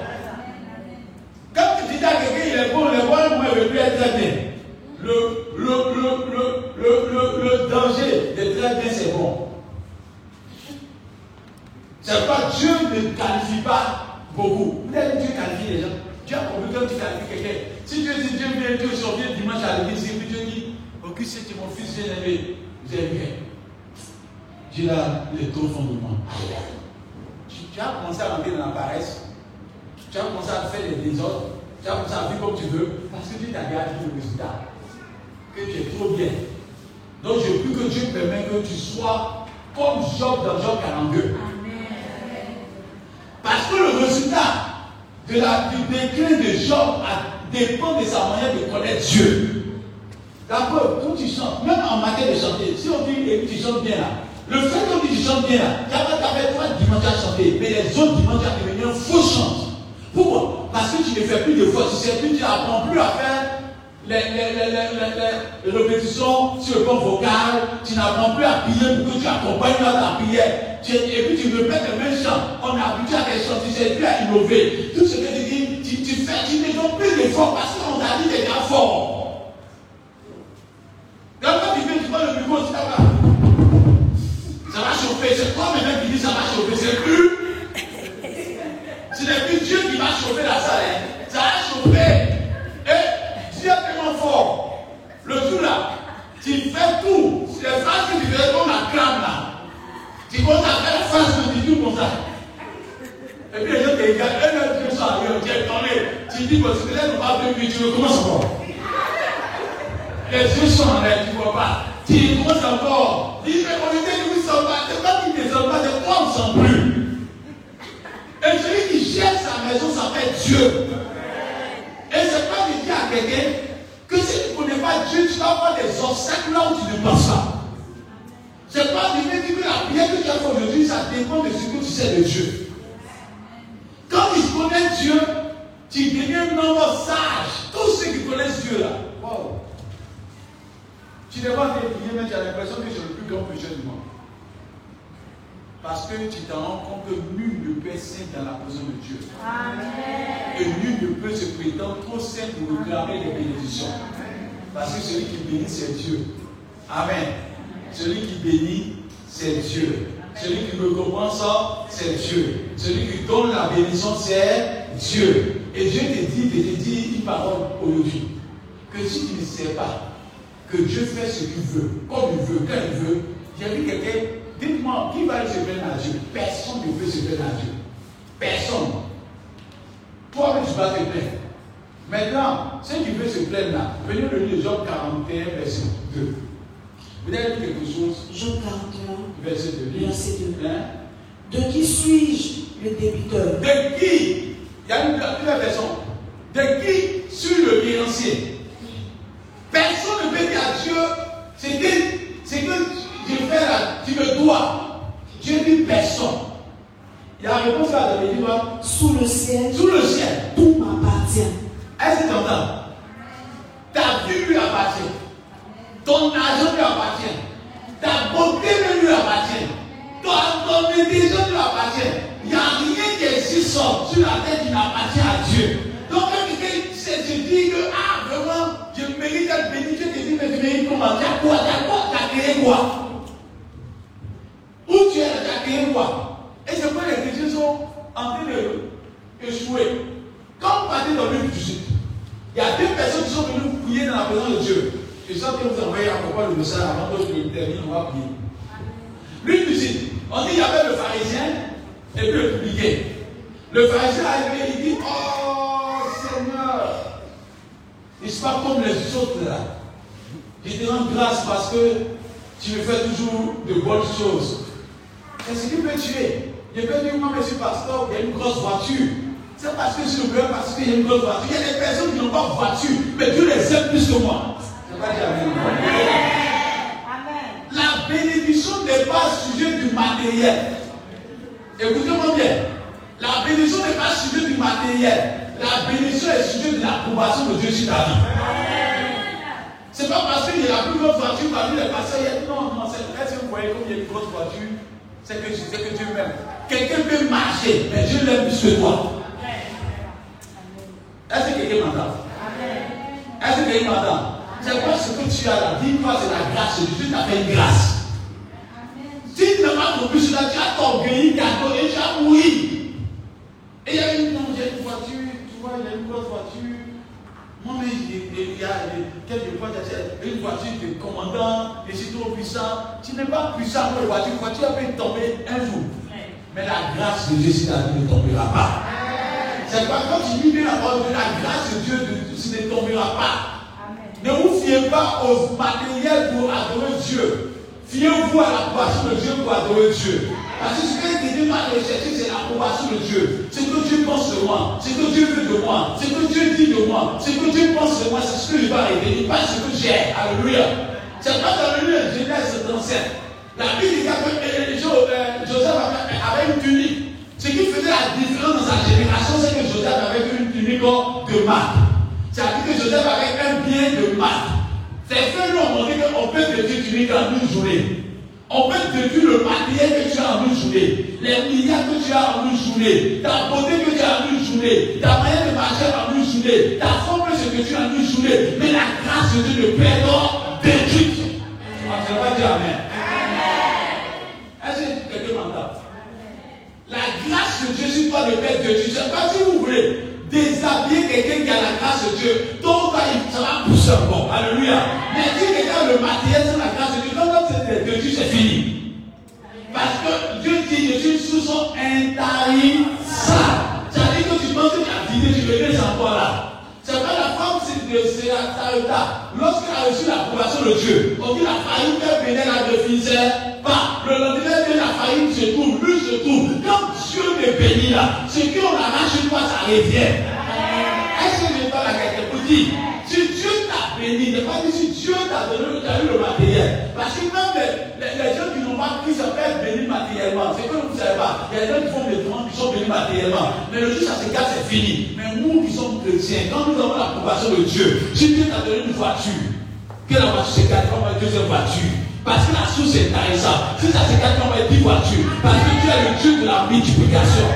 Speaker 2: Quand tu dis à quelqu'un il est bon, est bon, moi je veux être bien. Le, le, le, le, danger de très bien, c'est bon. C'est pas Dieu ne qualifie pas beaucoup. Peut-être Dieu qualifie les gens. Dieu a compris quand tu qualifies quelqu'un. Si Dieu dit Dieu vient, Dieu survient dimanche à l'église, et puis Dieu dit, ok, c'est mon fils bien aimé. Vous avez bien. Dieu là, il est trop fond de moi. Tu, as commencé à rentrer dans la paresse. Tu as commencé à faire des désordres. Tu as commencé à vivre comme tu veux. Parce que Dieu t'a gardé le résultat. Que tu es trop bien. Donc je prie que Dieu permette que tu sois comme Job dans Job 42. Parce que le résultat de la, du déclin de Job dépend de sa manière de connaître Dieu. D'accord Quand tu chantes, même en matière de chanter, si on dit que tu chantes bien là, le fait qu'on dit que tu chantes bien là, tu as fait trois dimanches à chanter, mais les autres dimanches à devenir un faux chante. Pourquoi? Parce que tu ne fais plus de fois, tu ne sais plus, tu n'apprends plus à faire les, les, les, les, répétitions sur le plan vocal, tu n'apprends plus à prier pour que tu accompagnes dans ta prière. Tu, et puis tu répètes les mêmes chants. On est habitué à des chants, tu sais plus à innover. Tout ce que tu dis, tu, tu fais, tu ne donnes plus d'efforts parce qu'on t'a dit d'être fort. Quand tu viens, tu le micro, ça va. Ça va chauffer. C'est toi même qui dis ça va chauffer. C'est plus. Ce n'est plus Dieu qui va chauffer la salle. Hein. Ça va chauffer. là. Tu fais tout. C'est ça que tu fais dans la crâne là. Tu comptes à faire face de tout comme ça. Et puis les gens te regardent, un autre ça, tu es tombé. Tu dis, parce que là, nous pas plus, tu recommences encore. Les yeux sont en l'air, tu ne vois pas. Tu recommences encore. Dis, mais on était, nous ne sommes pas. C'est pas qu'ils ne sont pas, c'est qu'on ne sont plus. Et celui qui gère sa maison s'appelle Dieu. Et c'est pas de dire à quelqu'un que c'est pas Dieu, tu vas avoir des obstacles là où tu ne penses pas. C'est pas de dire que la prière que tu as fait aujourd'hui, ça dépend de ce que tu sais de Dieu. Quand tu connais Dieu, tu deviens un homme sage. Tous ceux qui connaissent Dieu là. Wow. Tu ne pas prier, mais tu as l'impression que c'est le plus grand péché du monde. Parce que tu te rends compte que nul ne peut être saint dans la présence de Dieu. Amen. Et nul ne peut se prétendre trop saint pour réclamer les bénédictions. Parce que celui qui bénit, c'est Dieu. Amen. Celui qui bénit, c'est Dieu. Celui qui ça, c'est Dieu. Celui qui donne la bénédiction, c'est Dieu. Et Dieu te dit, te dit une parole aujourd'hui. Que si tu ne sais pas que Dieu fait ce qu'il veut, comme il veut, quand il veut, j'ai vu quelqu'un, dites-moi, qui va se plaindre à Dieu Personne ne peut se plaindre à Dieu. Personne. Toi, tu vas te plaindre. Maintenant, ceux qui veulent se plaindre là, venez le lire Job 41, verset 2. Vous avez quelque chose?
Speaker 3: Job 41,
Speaker 2: Verset 2.
Speaker 3: verset 2.
Speaker 2: Hein?
Speaker 3: De qui suis-je le débiteur?
Speaker 2: De qui? Il y a une, une version. De qui suis le créancier Personne ne peut dire à Dieu, c'est que, c'est que je fais là, tu me dois. Dieu dit personne. Il y a une réponse là de dit quoi
Speaker 3: Sous le ciel,
Speaker 2: Sous le ciel.
Speaker 3: tout m'appartient.
Speaker 2: Est-ce que tu entends? Ta vie lui appartient. Ton argent lui appartient. Ta beauté lui appartient. Ton, ton intelligence lui appartient. Il n'y a rien qui existe sur la terre qui n'appartient à Dieu. Donc quand quelqu'un se dit que, ah, vraiment, je mérite d'être béni, je te dis, mais tu mérites comment Tu as quoi? Tu as quoi? Tu as créé quoi? Où tu es, tu as créé quoi? Et c'est pourquoi les chrétiens sont en train de échouer. Quand vous partez dans du sud, il y a deux personnes qui sont venues prier dans la présence de Dieu. Je sens que vous envoyez à propos le message avant que je termine, on va prier. L'une du sud, on dit qu'il y avait le pharisien et puis le publicain. Le pharisien arrivé, il dit Oh Seigneur, il se pas comme les autres là? Je te rends grâce parce que tu me fais toujours de bonnes choses. est ce qui peut tuer? Je peux dire, moi, monsieur pasteur, il y a une grosse voiture. C'est parce que je suis le meilleur parce qu'il y a une grosse voiture. Il y a des personnes qui n'ont pas de voiture, mais Dieu les aime plus que moi. C'est pas dire Amen. La bénédiction n'est pas sujet du matériel. Écoutez-moi bien. La bénédiction n'est pas sujet du matériel. La bénédiction est sujet de l'approbation de Dieu sur ta vie. C'est pas parce qu'il y a la plus grosse voiture parmi les pasteurs. Non, non, c'est est-ce que vous voyez comme il y a une grosse voiture C'est que, que Dieu m'aime. Quelqu'un peut marcher, mais Dieu l'aime plus que toi. Est-ce que quelqu'un m'entend? Est-ce que quelqu'un m'entend? C'est quoi ce que tu as là Dis-moi, c'est la grâce de Dieu. t'a fait une grâce. Si tu n'as pas compris cela, tu as t'orgueilli, tu as donné, tu as mouru. Et il y a une, voiture, tu vois, il y a une grosse voiture. Moi, mais il y a y a une voiture de commandant, et c'est trop puissant. Tu n'es pas puissant pour la voiture, la voiture peut tomber un jour. Mais la grâce de ta vie ne tombera pas. C'est pas quand tu lis la parole de la grâce de Dieu, tu ne tombera pas. Ne vous fiez pas aux matériels pour adorer Dieu. Fiez-vous à l'approbation de Dieu pour adorer Dieu. Parce que ce que Dieu va rechercher, c'est l'approbation de Dieu. Ce que Dieu pense de moi, ce que Dieu veut de moi, ce que Dieu dit de moi, ce que Dieu pense de moi, c'est ce que je vais révéler, pas ce que j'ai. Alléluia. C'est pas dans le lieu de Genèse 37. La Bible dit que euh, Joseph avait une tunique. Ce qui faisait la différence dans sa génération, c'est que Joseph avait une tunique de marque. C'est-à-dire que Joseph avait un bien de marque. Ces faits nous ont montré qu'on peut détruire une tunique en une journée. On peut détruire le matériel que tu as en une journée, les milliards que tu as en une journée, ta beauté que tu as en une journée, ta manière de marcher en une journée, ta forme ce que tu as en une journée. Mais la grâce de Dieu ne perd détruite. On ne pas dire Amen. Est-ce que quelqu'un m'entend La ne perd de Dieu. Sais pas si vous voulez déshabiller quelqu'un qui a la grâce de Dieu. Donc, ça va pousser encore. Alléluia. Mais si quelqu'un le matériel sans la grâce de Dieu, donc c'est de Dieu, c'est fini. Parce que Dieu dit, je suis sous son intarissable. C'est-à-dire que tu penses que tu as vidé, tu le laisses encore là. C'est pas la femme de Sarata. Lorsqu'elle a reçu l'approbation de Dieu, on dit la faillite qu'elle venait là ne finissait pas. Le lendemain, la faillite se trouve, lui se trouve. Dieu me bénit là. Ce qu'on arrache une fois, ça revient. Est-ce que je parle à quelqu'un pour dire si Dieu t'a béni, ne pas dire si Dieu t'a donné, tu as eu le matériel. Parce que même les, les, gens qui n'ont pas pris se faire bénir matériellement, c'est que vous ne savez pas. Il y a des gens qui font des demandes qui sont bénis matériellement. Mais le jour ça se casse, c'est fini. Mais nous qui sommes chrétiens, quand nous avons l'approbation de Dieu, si Dieu t'a donné une voiture, que la voiture se casse, on va une deuxième voiture. Parce que la source est intéressante. Si ça se casse, on va être 10 voitures. Parce que Dieu est le Dieu de la multiplication.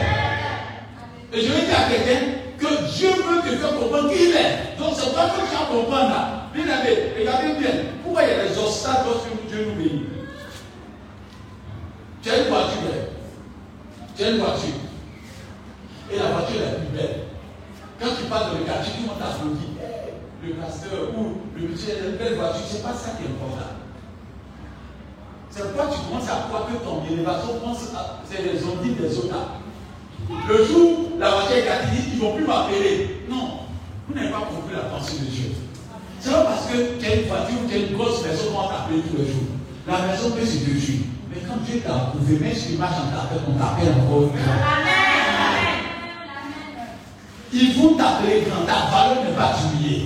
Speaker 2: Et je vais dire à quelqu'un que Dieu veut te faire comprendre qui il est. Donc c'est toi que tu vas comprendre là. Bien aimé, regardez bien. Pourquoi il y a des obstacles lorsque Dieu nous bénit? Tu as une voiture, hein? tu as une voiture. Et la voiture est la plus belle. Quand tu parles de le quartier, tout le monde t'applaudit. Le pasteur ou le a une belle voiture, c'est pas ça qui est important. C'est pourquoi tu commences à croire que ton élévation, c'est les ondines des autres. Le jour, la voiture est gâtée, ils ne vont plus m'appeler. Non, vous n'avez pas compris la pensée de Dieu. C'est pas parce que tu as une voiture ou tu as une grosse maison qu'on va t'appeler tous les jours. La maison peut se détruire. Mais quand Dieu t'a approuvé, même si tu marches en t'appelle, on t'appelle encore une Ils vont t'appeler grand, ta valeur n'est pas diminuée.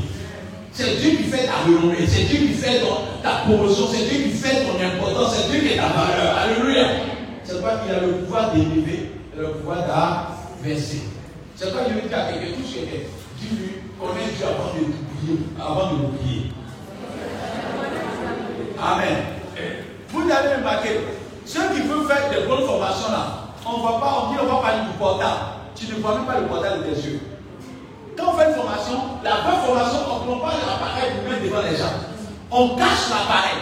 Speaker 2: C'est Dieu qui fait ta renommée, c'est Dieu qui fait ta promotion, c'est Dieu qui fait ton importance, c'est Dieu qui est ta valeur. Alléluia. C'est pas qu'il a le pouvoir d'élever le pouvoir d'inverser. C'est quoi je veux dire à quelqu'un, tout ce que dis-lui, connais Dieu avant de prier, avant de prier. Amen. Vous allez remarquer, ceux qui veulent faire des bonnes formations là, on ne va pas, on dit on va parler du portable. Tu ne vois même pas le portable de tes yeux. Quand on fait une formation, la bonne formation, on ne prend pas l'appareil pour mettre devant les gens. On cache l'appareil.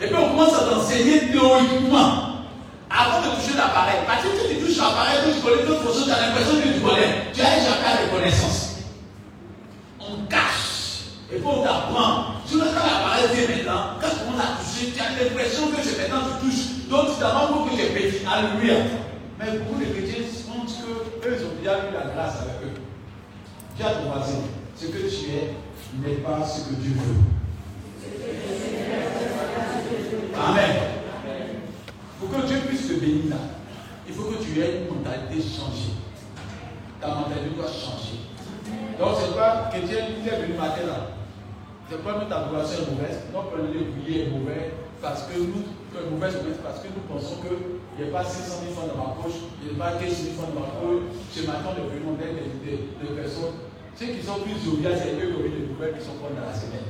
Speaker 2: Et puis on commence à t'enseigner théoriquement avant de toucher l'appareil. Parce que tu touches l'appareil, tu connais d'autres choses, tu as l'impression que tu connais. Tu as jamais de connaissances. On cache. Et puis on t'apprend. Tu vois, quand l'appareil vient maintenant, quand tu commences à toucher, tu as l'impression que c'est maintenant tu touches. Donc tu t'attends que j'ai petit. Alléluia. Mais beaucoup de chrétiens pensent qu'eux, ont déjà eu la grâce avec eux. Dis à ton voisin, ce que tu es n'est pas ce que Dieu veut. Amen. Pour que Dieu puisse te bénir là, il faut que tu aies une mentalité changée. Ta mentalité doit changer. Donc c'est pas que Dieu est venu matin là. C'est pas notre adoration est mauvaise, notre prenez de prier est mauvais parce que nous, que parce que nous pensons qu'il n'y a pas 600 000 francs dans ma poche, il n'y a pas 15 000 francs dans ma poche. Ce matin, nous venons d'être des, personnes. Ceux qui sont plus joviales, c'est eux qui ont eu des nouvelles qui sont bonnes dans la semaine.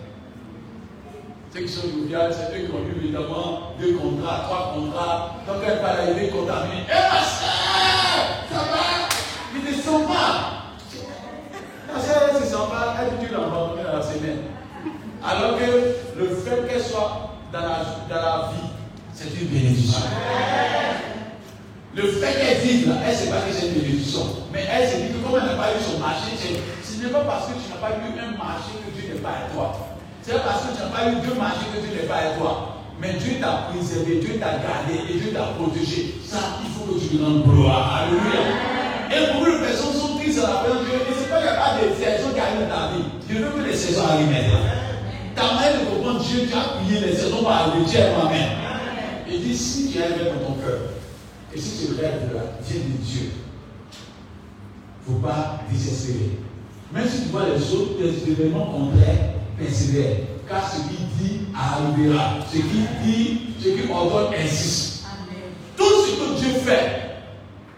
Speaker 2: Ceux qui sont joviales, c'est eux qui ont eu évidemment deux contrats, trois contrats. Donc elle va arriver contaminée. Eh ma soeur, ça va? Il ne sent pas. Ma soeur, elle ne sent pas, elle dit tu dans la semaine. Alors que le fait qu'elle soit dans la, dans la vie, c'est une bénédiction. Le fait qu'elle vive là, elle ne sait pas que c'est une bénédiction. Mais elle se dit que comme elle n'a pas eu son marché, ce n'est pas parce que tu n'as pas eu un marché que Dieu n'est pas à toi. C'est parce que tu n'as pas eu deux marchés que tu n'es pas avec toi. Mais Dieu t'a préservé, Dieu t'a gardé et Dieu t'a protégé. Ça, il faut que tu lui donnes gloire. Alléluia. Et beaucoup de personnes sont tristes à la fin de Dieu. Et c'est pas qu'il n'y a pas de saisons qui arrivent dans ta vie. Dieu veut que les saisons arrivent maintenant. Ta manière de comprendre Dieu, tu as prié, les saisons vont arriver. Dieu est moi-même. Il dit si tu as rêve dans ton cœur, et si tu rêves là, viens de Dieu. Il ne faut pas désespérer. Même si tu vois les autres, les événements contraires, persévère. Car ce qu'il dit arrivera. Ce qu'il dit, ce qu'il ordonne insiste. Tout ce que Dieu fait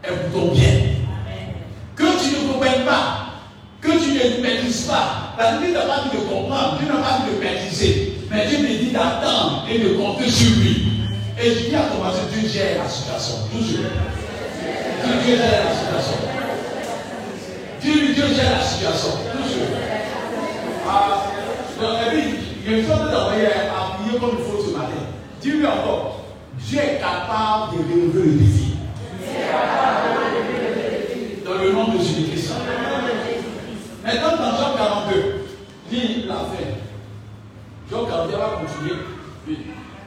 Speaker 2: est pour ton bien. Que tu ne comprennes pas, que tu ne maîtrises pas. Que Dieu n'a pas dit de comprendre, Dieu n'a pas dit de maîtriser. Mais Dieu me dit d'attendre et de compter sur lui. Et je dis à Thomas, Dieu gère la situation. Toujours. Dieu gère la situation. Dieu, Dieu gère la situation. Toujours. Ah, donc, il y a une sorte d'envoyer à prier comme il faut ce matin. Dis-lui encore, Dieu est capable de relever le défi. Dans le nom de Jésus-Christ. Maintenant, dans Jean 42, lis la fin. Jean 42 va continuer. Oui.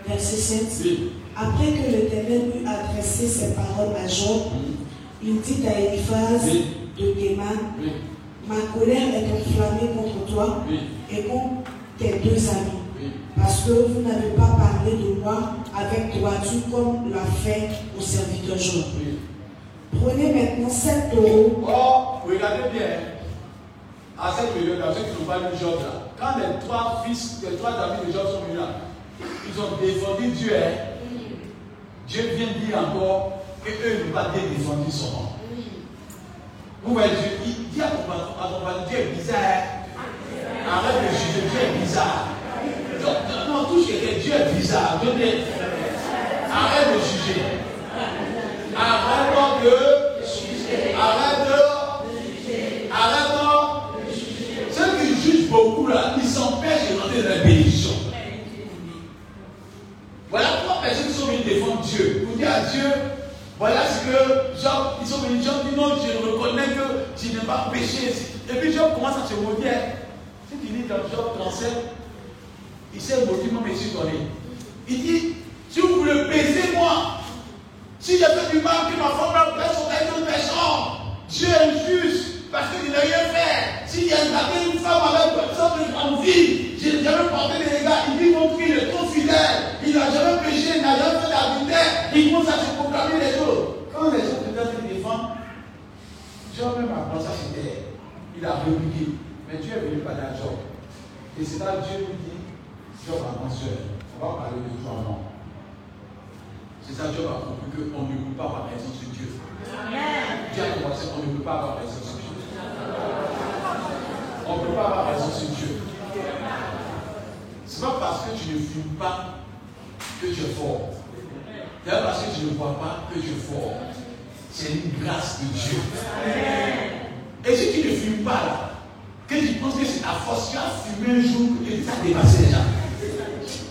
Speaker 3: Verset 7. Après que l'Éternel eut adressé ses paroles à Jean, il dit à Eliphaz de Ma colère est enflammée contre toi et contre tes deux amis. Parce que vous n'avez pas parlé de moi avec droiture comme l'a fait au serviteur Jean. Prenez maintenant sept taureaux.
Speaker 2: Oh, regardez bien. À cette période-là, ceux qui n'ont pas lu Job là, quand les trois fils, les trois amis de Job sont venus là, ils ont défendu Dieu. Hein. Dieu vient dire encore qu'eux n'ont pas défendu son nom. Vous voyez, Dieu, dit à ton patron, Dieu est bizarre. Arrête de juger, Dieu est bizarre. Non, touche quelqu'un, Dieu est bizarre. Arrête de juger. Arrête de juger. Arrête de. Arrête de. Ceux qui jugent beaucoup là, ils s'empêchent de rentrer dans la bénédiction. Voilà trois personnes qui sont venues défendre Dieu. Pour dire à Dieu, voilà ce que Job, ils sont venus, Job dit non, je reconnais que je n'ai pas péché. Et puis Job commence à se maudire. Ce qu'il dit dans Job 37, il s'est maudit, moi, monsieur donné. Il dit, si vous voulez baiser moi, si j'ai fait du mal, que ma femme me plaise sur quelqu'un méchant, Dieu est juste, parce qu'il n'a rien fait. S'il y a une femme avec personne de grande vie, je n'ai jamais porté des dégâts. Il dit, mon fils est trop fidèle, il n'a jamais péché, il n'a jamais fait d'adultère, il commence à se proclamer les choses. Quand les autres peut-être défendent, Job même a pensé à c'était, il a répliqué. Mais Dieu est venu par Job. Et c'est là que Dieu lui dit, Job a mentionné, on va parler de toi non. C'est ça Job a compris qu'on ne peut pas avoir raison sur Dieu. Dieu a commencé qu'on ne peut pas avoir raison sur Dieu. On ne peut pas avoir raison sur Dieu. Ce n'est pas parce que tu ne fumes pas que tu es fort. Ce n'est pas parce que tu ne vois pas que tu es fort. C'est une grâce de Dieu. Et si tu ne fumes pas là, que tu penses que c'est ta force, tu as fumé un jour et tu as dépassé les gens.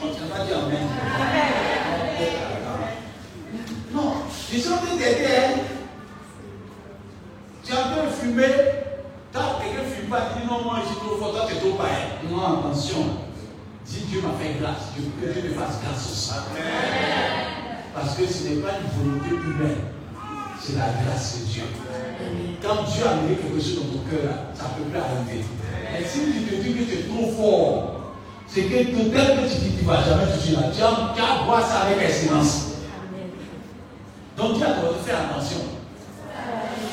Speaker 2: On ne pas dire Amen. Non, je suis en train d'aider. Hein. Tu es en train as quelqu'un fume pas, tu dis non, moi je suis trop fort, toi tu es trop païen. Non, attention. Si Dieu m'a fait grâce, je veux que Dieu me fasse grâce aussi. Parce que ce n'est pas une volonté humaine, c'est la grâce de Dieu. Quand Dieu a mis quelque chose dans ton cœur, ça ne peut plus arriver. Mais si tu te dis que tu es trop fort, c'est que peut-être que tu dis tu ne vas jamais toucher là. Tu as voir ça avec excellence. Donc Dieu a de faire attention.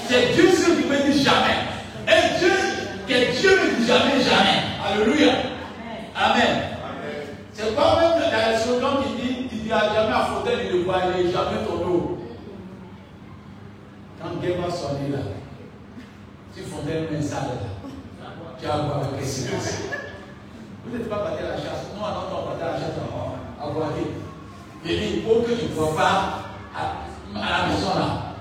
Speaker 2: C'est Dieu seul qui me dit jamais. Et Dieu, que Dieu ne dit jamais, jamais. Alléluia. Amen. C'est pas même le qui dit il n'y a jamais à fauteuil de a jamais ton eau. Quand Dieu va sonner là, tu fondais une salle là, tu vas voir avec les silences. Vous n'êtes pas battu à la chasse. Non, non, non, battu à la chasse à voir. Il dit faut que tu ne vois pas à, la maison là.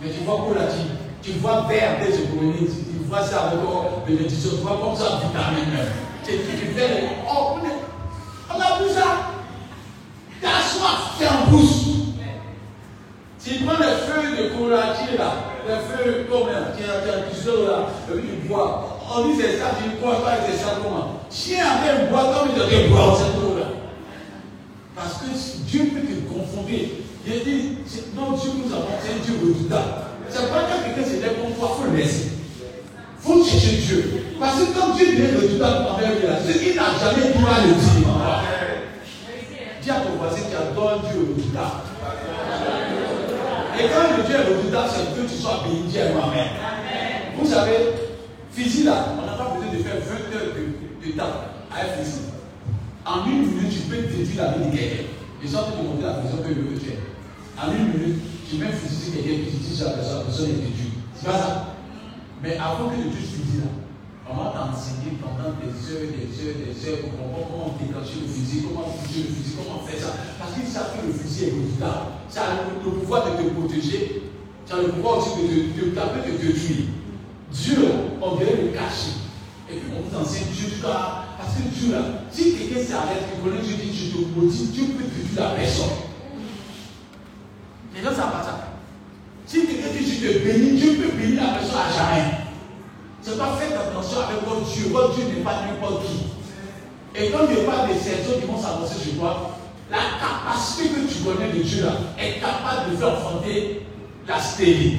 Speaker 2: Mais tu vois quoi là, tu, tu vois vert des économies, tu, vois ça avec bénédiction, tu vois comme ça vitamine. Tu, tu, tu fais oh, on a vu ça. Tu as soif, tu en. Tu prends les feuilles de courageux là, les feuilles comme là, un cuisson là, et puis tu bois. On dit c'est ça, tu ne bois pas, c'est ça comment? Chien avait boire comme il devait boire cette eau là. Parce que Dieu peut te confonder. Il dit, non, Dieu nous c'est un Dieu redoutable. C'est pas que quelqu'un s'est contre toi, faut le laisser. Faut chercher Dieu. Parce que quand Dieu est redoutable envers lui, c'est qu'il n'a jamais pu le dire. Dis à ton voisin, tu adores Dieu redoutable. Et quand le Dieu est redoutable, c'est que tu sois béni, Dieu Amen. Vous savez, physique là, on n'a pas besoin de faire 20 heures de, de temps à un physique. En une minute, tu peux détruire la vie de quelqu'un. Et sans te montrer la prison que le tu es. En une minute, tu mets un fusil sur quelqu'un qui dit la personne, la personne est détruite. C'est pas ça. Mais avant que tu tues fusil là, on va t'enseigner pendant des heures, des heures, des heures pour comprendre comment déclencher le fusil, comment toucher le fusil, comment faire ça. Parce qu'ils savent que le fusil est redoutable. Ça a le, pouvoir de te protéger, ça a le pouvoir aussi de te taper, de te tuer. Dieu, on dirait le cacher. Et puis on vous enseigne Dieu, parce que Dieu là, si quelqu'un s'arrête, il connaît Dieu, dit je te motive, Dieu peut te tuer la personne. Les gens savent pas ça. Si quelqu'un dit je te bénis, Dieu peut bénir la personne à jamais. C'est pas faire attention avec votre Dieu. Votre Dieu n'est pas n'importe qui. Et quand il pas des saisons qui vont s'avancer sur toi, la capacité que tu connais de Dieu là est capable de faire enfanter la stérile.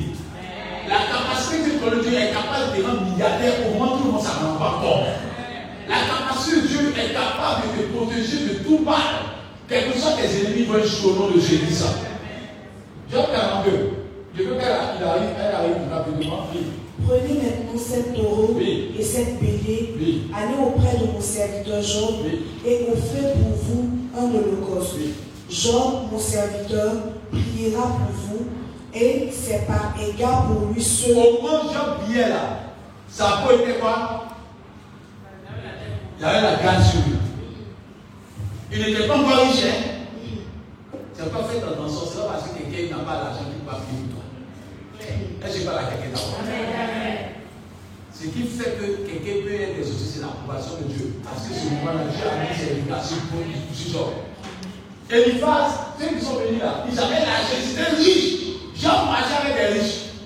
Speaker 2: La capacité que tu connais de Dieu est capable de te rendre milliardaire au moment où tout le monde ne s'en rend pas. La capacité de Dieu est capable de te protéger de tout mal. Quel que soit tes ennemis vont au nom de Jésus. Job 42. Je veux qu'elle arrive, elle arrive rapidement.
Speaker 3: Prenez maintenant sept taureaux et sept béliers, allez auprès de mon serviteur Job et offrez pour vous un holocauste. Job, mon serviteur, priera pour vous, et c'est par égard pour lui seul.
Speaker 2: Au moment où Job priait là, sa peau était quoi? Il y avait la garde sur lui. Il n'était pas encore riche, hein? C'est pas fait attention, c'est parce que quelqu'un n'a pas l'argent qu'il va prier pour toi. Est-ce que pas la quelqu'un d'abord Ce qui fait que quelqu'un peut être exaucé, c'est l'approbation de Dieu. Parce que ce moment-là, Dieu a mis ses éducations pour Job. Eliphaz, ceux qui sont venus là, ils avaient l'argent, ils étaient riches. Job marchait avec des riches.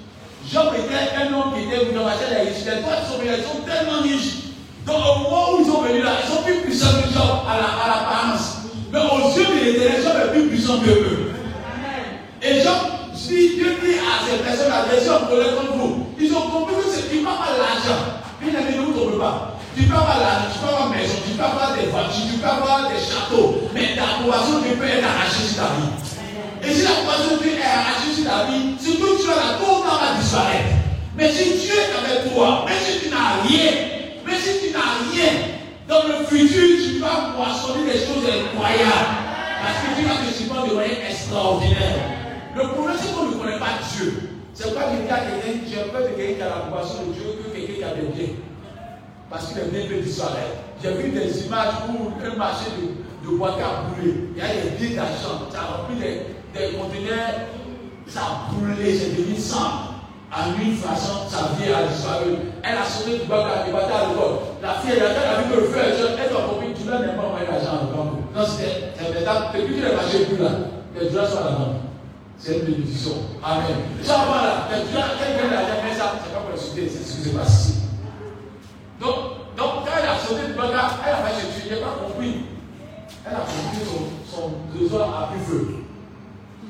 Speaker 2: Job était un homme qui était venu marcher avec des riches. Les trois qui sont venus, ils sont tellement riches. Donc au moment où ils sont venus là, ils sont plus puissants que Job à l'apparence. Mais aux yeux de l'éternel, Job est plus puissant que eux. Et Job, si Dieu dit à ces personnes, la version pour les contre vous, ils ont compris que c'est qui pas l'argent. Bien aimé, ne vous trompez pas. Tu peux avoir l'argent, tu peux avoir maison, tu peux avoir des voitures, tu peux avoir des châteaux, mais ta approbation Dieu peut être arrachée sur ta vie. Et si l'approbation Dieu est arrachée sur ta vie, surtout tu as la tout le va disparaître. Mais si Dieu est avec toi, même si tu n'as rien, mais si tu n'as rien, dans le futur, tu vas moissonner des choses incroyables. Parce que tu vas te supporter de moyens extraordinaires. Le problème, c'est qu'on ne connaît pas Dieu. C'est a quelqu'un, j'ai peur de quelqu'un qui a l'approbation de Dieu que quelqu'un qui a des biens. Parce qu'il est bien peut disparaître. J'ai vu des images où un marché de, de boîte a brûlé. Il y a des billes d'argent, ça a rempli des, des conteneurs, ça a brûlé, c'est devenu sang en une façon, sa vie a disparu. Elle a sauté du elle a débattu à l'école. La fille, elle a vu que le feu elle doit compris, tu n'as même pas envoyé l'argent au banque. Non, c'est maintenant, depuis qu'il est marché plus là, les dollars sont à la banque. C'est une bénédiction. Amen. Ça va là, les dollars, quelqu'un a jamais ça, c'est pas pour le sauter, c'est ce qui s'est passé. Donc, donc, quand elle a sauté du bac, elle a cherché, je n'ai pas compris. Elle a compris son, trésor a plus feu.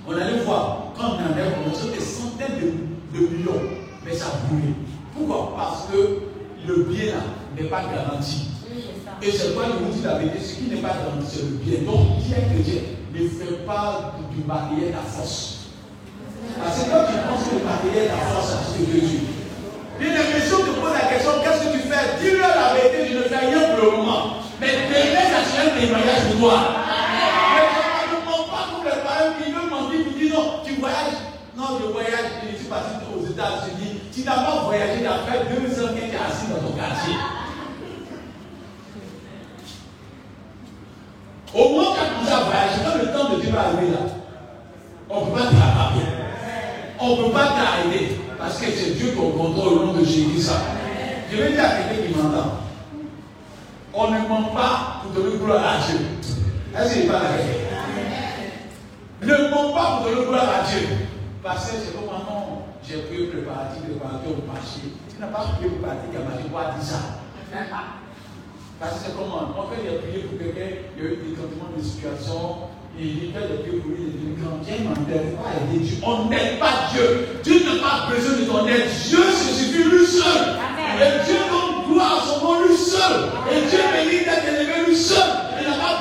Speaker 2: On allait voir, quand on avait commencé des centaines de de millions, mais ça brûle. Pourquoi? Parce que le bien là n'est pas garanti. Et c'est quoi je vous dis la vérité, ce qui n'est pas garanti, c'est le bien. Donc, qui est chrétien ne fait pas du matériel la force. Parce que quand tu penses que le matériel la force, c'est ce que Dieu Bien aimé, si on te pose la question, qu'est-ce que tu fais? Dis-leur la vérité, je ne fais rien pour le moment. Mais demain, ça sera un témoignage pour toi. Mais ne mens pas comme les parents qui veulent mentir, qui disent non, tu voyages. Non, je voyage, je suis parti Tu n'as pas voyagé, tu as fait deux ans tu es assis dans ton quartier. Au tu as commencé à voyager, quand le temps de Dieu va arriver là, on ne peut pas t'arrêter. On ne peut pas t'arrêter. Parce que c'est Dieu qui contrôle au nom de Jésus. Je vais dire à quelqu'un qui m'entend. On ne ment pas pour donner gloire à Dieu. Est-ce qu'il n'est pas Ne ment pas pour donner gloire à Dieu. Parce que c'est comme un j'ai prié préparatif, préparateur au marché. Tu n'as pas prié préparatif qui a marché pour 10 ans. Parce que c'est comment On fait des prières pour quelqu'un, il y a eu des changements de situation, et il fait des prières pour lui, il dit quand Dieu m'aide pas aider Dieu. On n'aide pas Dieu. Dieu n'a pas besoin de ton aide. Dieu se suffit lui seul. Et Dieu donne gloire à son nom lui seul. Et Dieu mérite d'être élevé lui seul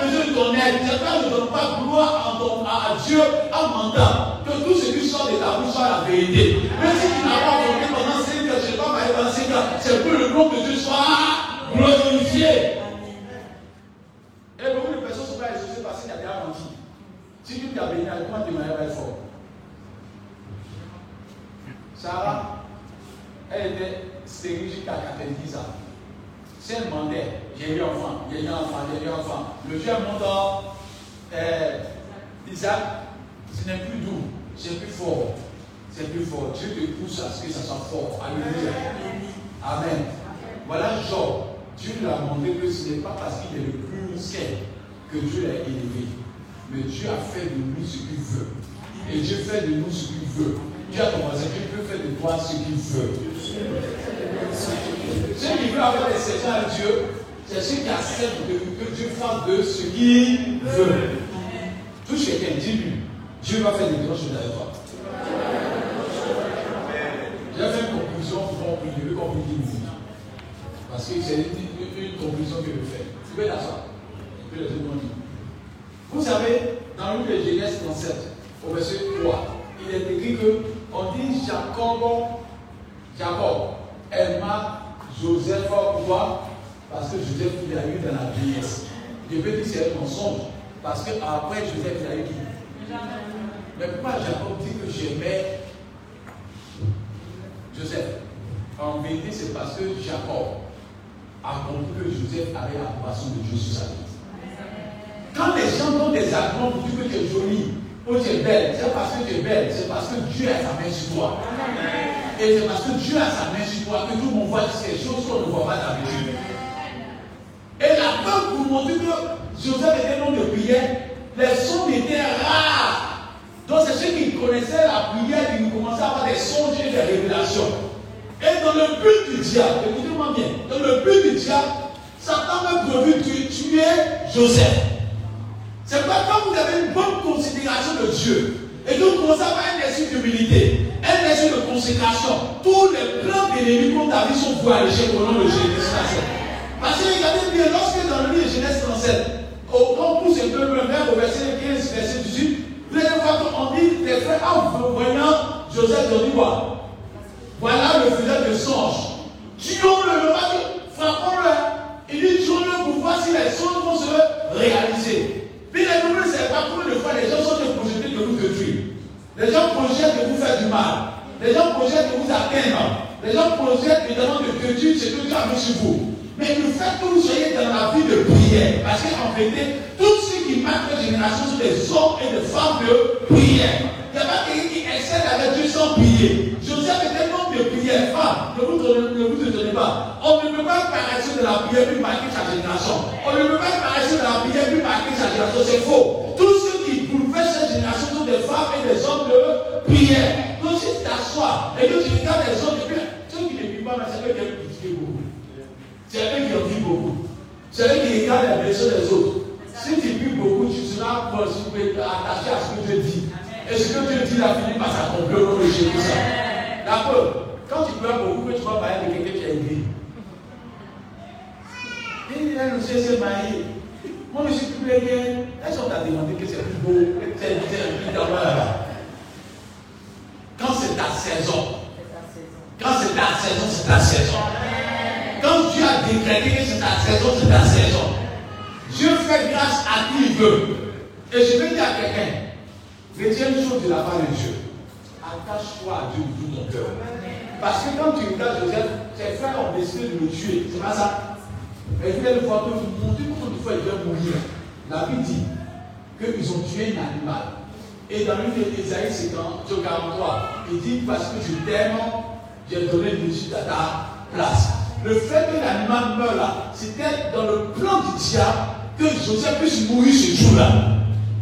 Speaker 2: besoin de ton aide. Certains ne donnent pas gloire à, Dieu en mandat. Que tout ce qui sort de ta bouche soit la vérité. Même si tu n'as pas compris pendant 5 ans, je ne sais pas parler pendant 5 ans, c'est que le nom de Dieu soit glorifié. Et beaucoup de personnes sont pas exaucées parce qu'il y a déjà menti. Si tu t'as béni, comment tu m'as fort Sarah, elle était stérile jusqu'à 90 ans. Si elle demandait, j'ai eu un enfant, j'ai eu un enfant, j'ai eu un enfant. Le vieux montant, euh, Isaac, ce n'est plus doux, c'est plus fort. C'est plus fort. Dieu te pousse à ce que ça soit fort. Alléluia. Amen. Voilà Job. Dieu lui a montré que ce n'est pas parce qu'il est le plus ancien que Dieu l'a élevé. Mais Dieu a fait de lui ce qu'il veut. Et Dieu fait de nous ce qu'il veut. Dieu a commencé, Dieu peut faire de toi ce qu'il veut. Ceux qui veulent avoir des services à Dieu, c'est ceux qui acceptent que Dieu fasse de ce qu'il veut. Touche quelqu'un, dis-lui, Dieu va faire des grandes choses avec toi. J'ai fait une conclusion pour qu'on prie Parce que c'est une, conclusion que je fais. Tu peux le demander. Vous savez, dans le livre de Genèse 37, au verset 3, il est écrit que on dit Jacob, Jacob aima Joseph, pourquoi Parce que Joseph, il a eu dans la vieillesse. Je peux dire c'est un mensonge. Parce qu'après Joseph, il a eu qui? Mais pourquoi Jacob dit que j'aimais Joseph? En vérité, c'est parce que Jacob a compris que Joseph avait la passion de Dieu sur sa vie. Quand les gens donnent des arguments pour dire que tu es jolie, ou tu es belle, c'est parce que tu es belle, c'est parce que Dieu a sa main sur toi. Et c'est parce que Dieu a sa main sur toi que tout le monde voit ces choses qu'on ne voit pas d'habitude. Et la peur pour montrer que Joseph était homme de prière, les sons étaient rares. Donc c'est ceux qui connaissaient la prière qui commençaient à avoir des songes et des révélations. Et dans le but du diable, écoutez-moi bien, dans le but du diable, Satan a prévu de tuer Joseph. C'est pas quand vous avez une bonne considération de Dieu et vous commencez à avoir un esprit d'humilité, un esprit de consécration, tous les plans d'ennemis contre ta vie sont voués à l'échec au nom de Jésus. Parce que regardez bien, lorsque dans le livre de Genèse 37, au, quand on pousse un peu le vers au verset 15, verset 18, vous allez voir qu'on dit tes frères, en voyant Joseph, dit quoi? Voilà le fusil de songe. Tuons-le, le frappons-le. Il dit tuons-le pour voir si les songes vont se réaliser. Puis les nouvelles, c'est pas combien de fois les gens sont projetés de vous détruire. Les gens projettent de vous faire du mal. Les gens projettent de vous atteindre. Les gens projettent évidemment de détruire ce que Dieu a mis sur vous. Mais le fait que vous soyez dans la vie de prière, parce qu'en vérité, tout ce qui marque la génération sont des hommes et des femmes de prière. Il n'y a pas quelqu'un qui essaie avec Dieu sans prier. Joseph était un homme de prière. Femme, vous, ne vous On ne peut pas paraître de la prière puis marquer sa génération. On ne peut pas paraître de la prière puis marquer sa génération. C'est faux. Tous ceux qui bouleversent cette génération sont des femmes et des hommes de prière. Donc si tu t'assois et que tu regardes les hommes de prière, ceux qui ne prient pas, c'est eux qui aiment critiquer beaucoup. C'est eux qui en vivent beaucoup. C'est eux qui regardent les blessures des autres. Si tu pries beaucoup, tu seras attaché à ce que Dieu dit. Et ce que Dieu dit a fini par s'accomplir au nom de Jésus. La preuve, quand tu pleures beaucoup, que tu vas parler de quelqu'un qui a aidé. Il a annoncé ses marié. Moi, je suis plus bien. Est-ce qu'on t'a demandé que c'est plus beau C'est plus. Quand c'est ta saison. Quand c'est ta saison, c'est ta saison. Quand Dieu a décrété que c'est ta saison, c'est ta saison. Dieu fait grâce à qui il veut. Et je vais dire à quelqu'un, retiens une chose de la part de Dieu. Attache-toi à Dieu de tout ton cœur. Parce que quand tu regardes Joseph, tes frères ont décidé de le tuer. C'est pas ça. Et vous allez voir que vous montez combien de fois il va mourir. La Bible dit qu'ils ont tué un animal. Et dans le livre d'Ésaïe 43, il dit Parce que je t'aime, j'ai donné le dessus à ta place. Le fait que l'animal meure là, c'était dans le plan du diable que Joseph puisse mourir ce jour-là.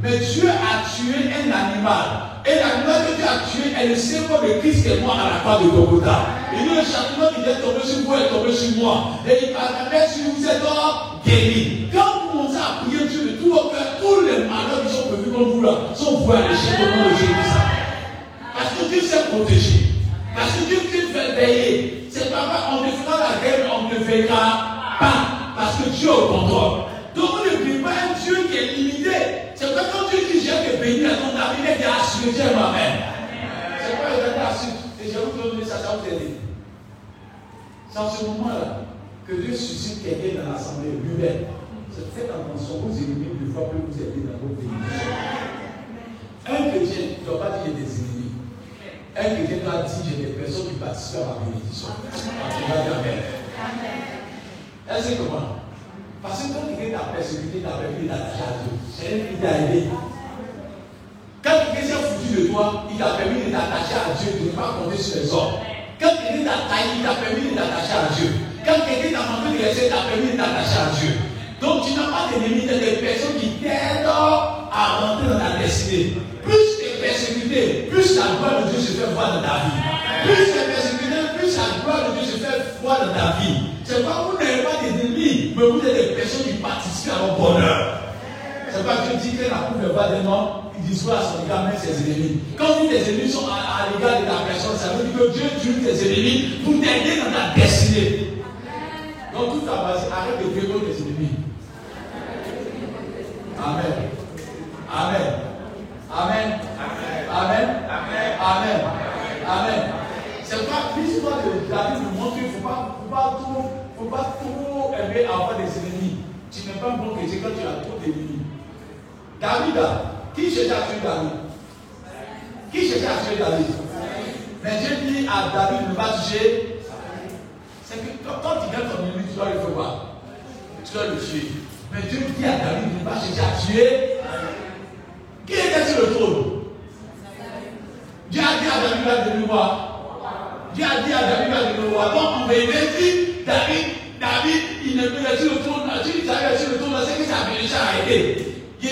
Speaker 2: Mais Dieu a tué un animal. Et l'animal que Dieu a tué est le symbole de Christ qui est mort à la croix de Golgotha. Et dit le châtiment qui est tombé sur vous est tombé sur moi. Et il parle si vous êtes guéri. Quand vous commencez à prier Dieu de tout votre cœur, tous les malheurs qui sont prévus comme vous là sont voués à l'échec de Jésus. Parce que Dieu s'est protégé. Parce que Dieu fait veiller. C'est pas on ne fera la guerre, on ne veillera pas. Parce que Dieu est au contrôle. Donc on ne prie pas un Dieu qui est limité. C'est pas quand Dieu que bénir à ton âme, il est assuré, Dieu moi-même. C'est pas le temps Et je vous donner ça, ça vous aider. C'est en ce moment-là que Dieu suscite quelqu'un dans l'assemblée lui-même. Faites attention, vos ennemis ne fois plus vous aider dans vos bénédictions. Un chrétien ne doit pas dire des ennemis. Un chrétien doit dire j'ai des personnes qui participent à ma bénédiction. Est-ce que comment Parce que quand quelqu'un t'a persécuté, t'a permis d'attacher à Dieu, c'est lui qui t'a aidé. Quand quelqu'un s'est foutu de toi, il t'a permis de t'attacher à Dieu, de ne pas compter sur les hommes. Quand quelqu'un t'a taillé, il t'a permis de t'attacher à Dieu. Quand quelqu'un t'a manqué de laisser, t'a permis de t'attacher à Dieu. Donc tu n'as pas d'ennemis, tu des personnes qui t'aident à rentrer dans ta destinée. Plus tu es persécuté, plus la gloire de Dieu se fait voir dans ta vie. Plus tu es persécuté, plus la gloire de Dieu se fait voir dans ta vie. C'est pas vous n'avez pas d'ennemis, mais vous êtes des personnes qui participent à votre bonheur. C'est pas que Dieu dit que la coupe va des il dissout à son égard même ses ennemis. Quand tes ennemis sont à, l'égard de ta personne, ça veut dire que Dieu tue tes ennemis pour t'aider dans ta destinée. Donc tout ta base, arrête de vivre tes ennemis. Amen. Amen. Amen. Amen. Amen. Amen. C'est pas l'histoire de David nous montre qu'il ne faut pas, faut pas, trop, faut pas trop aimer avoir des ennemis. Tu n'es pas bon chrétien quand tu as trop d'ennemis. David, qui cherchait à tuer David? Qui cherchait à tuer David? Mais Dieu dit à David ne pas tuer. C'est que quand tu gagnes ton ennemi, tu dois le quoi Tu dois le tuer. Mais Dieu dit à David ne pas chercher à tuer. Qui était sur le trône Dieu a dit à David de nous voir. Dieu a dit à David de nous voir. Donc on va dit David, David, il ne peut être sur le trône. Si il s'arrête sur le trône, c'est que sa bénédiction a arrêté. Je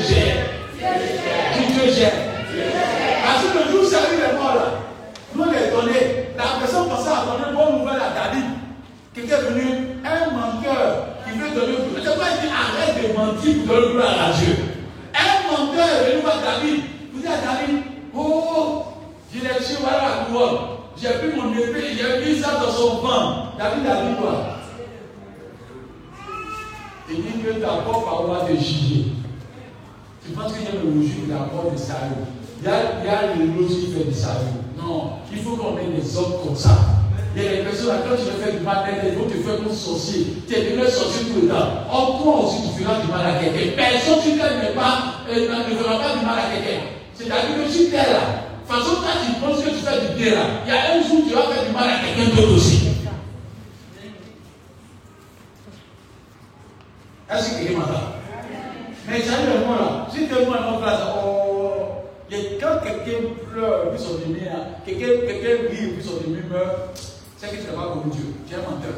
Speaker 2: Dieu a droit Dieu gère. Dieu gère. Parce que le jour où ça arrive mort là, nous on est donné. La personne pensait à donner une bonne nouvelle à David. Quelqu'un est venu, un menteur qui veut donner une C'est pourquoi il dit arrête de mentir pour donner gloire à Dieu. Un menteur est venu voir David. Vous dites à David, oh, j'ai les tué, voilà la couronne. J'ai pris mon épée, j'ai mis ça dans son ventre. David a dit quoi Il dit que d'abord parole de juger. Tu penses qu'il y a le rougir d'abord de salut. Il y a, il y a le rose qui fait du salut. Non, il faut qu'on ait des hommes comme ça. Il y a des personnes, quand tu veux faire du mal, ils vont te faire comme sorcier. Tu es devenu sorcier tout le temps. En toi aussi, tu feras du mal à quelqu'un. Personne qui ne pas, euh, ne fera pas du mal à quelqu'un. C'est-à-dire que si tu es là, de toute façon, quand tu penses que tu fais du bien là, il y a un jour où tu vas faire du mal à quelqu'un d'autre aussi. Est-ce que quelqu'un m'entend Mais ça le moment là, si tu es moi en place, oh, quand quelqu'un pleure, puis son ennemi, quelqu'un quelqu'un rit, puis son ennemi meurt, c'est que tu n'as pas connu Dieu. Tu es un menteur.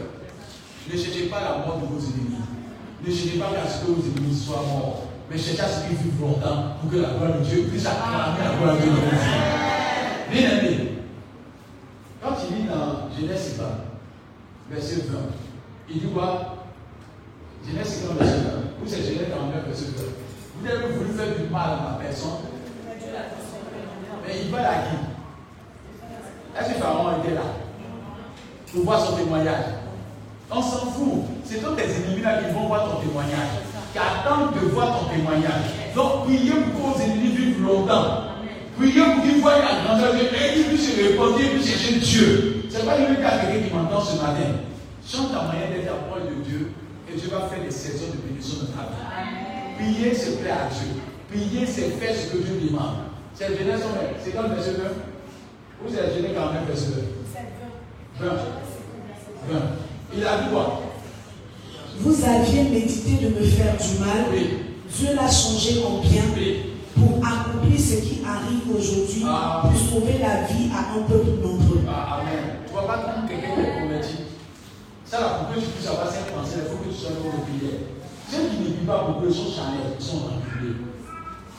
Speaker 2: Ne cherchez pas la mort de vos ennemis. Ne cherchez pas à ce que vos ennemis soient morts. Mais cherchez à ce qu'ils vivent longtemps pour que la gloire de Dieu puisse acclamer la gloire de Dieu dans vos vies. Bien aimé, quand il lit dans Genèse 20, verset 20, il dit quoi Genèse 50, verset 20. Vous c'est Genèse 49, verset 20. Vous avez voulu faire du mal à ma personne. Mais il va la qui Est-ce que Pharaon était là Pour voir son témoignage? On s'en fout. C'est tous tes ennemis là qui vont voir ton témoignage. Qui attendent de voir ton témoignage. Donc, priez pour que vos ennemis vivent longtemps. Priez pour qu'ils voient la grandeur de et qu'ils puissent se et chercher Dieu. C'est pas une à quelqu'un qui m'entend ce matin. Chante ta moyen d'être à de Dieu et Dieu va faire des saisons de bénédiction de ta vie. Priez, se plaît à Dieu. Priez, c'est faire ce que Dieu demande. C'est Genèse c'est quand le verset 9 Ou c'est Genèse 49, verset 9 20. 20. Il a dit quoi?
Speaker 3: Vous aviez médité de me faire du mal. Dieu l'a changé en bien pour accomplir ce qui arrive aujourd'hui, ah. pour sauver la vie à un peuple nombreux.
Speaker 2: Ah, amen. Tu ne vois pas comme quelqu'un qui est converti? Ça, là, pour que tu puisses avoir cette pensée, il faut que tu sois dans de prière. Ceux qui ne vivent pas beaucoup, ils sont charnels, ils sont enculés,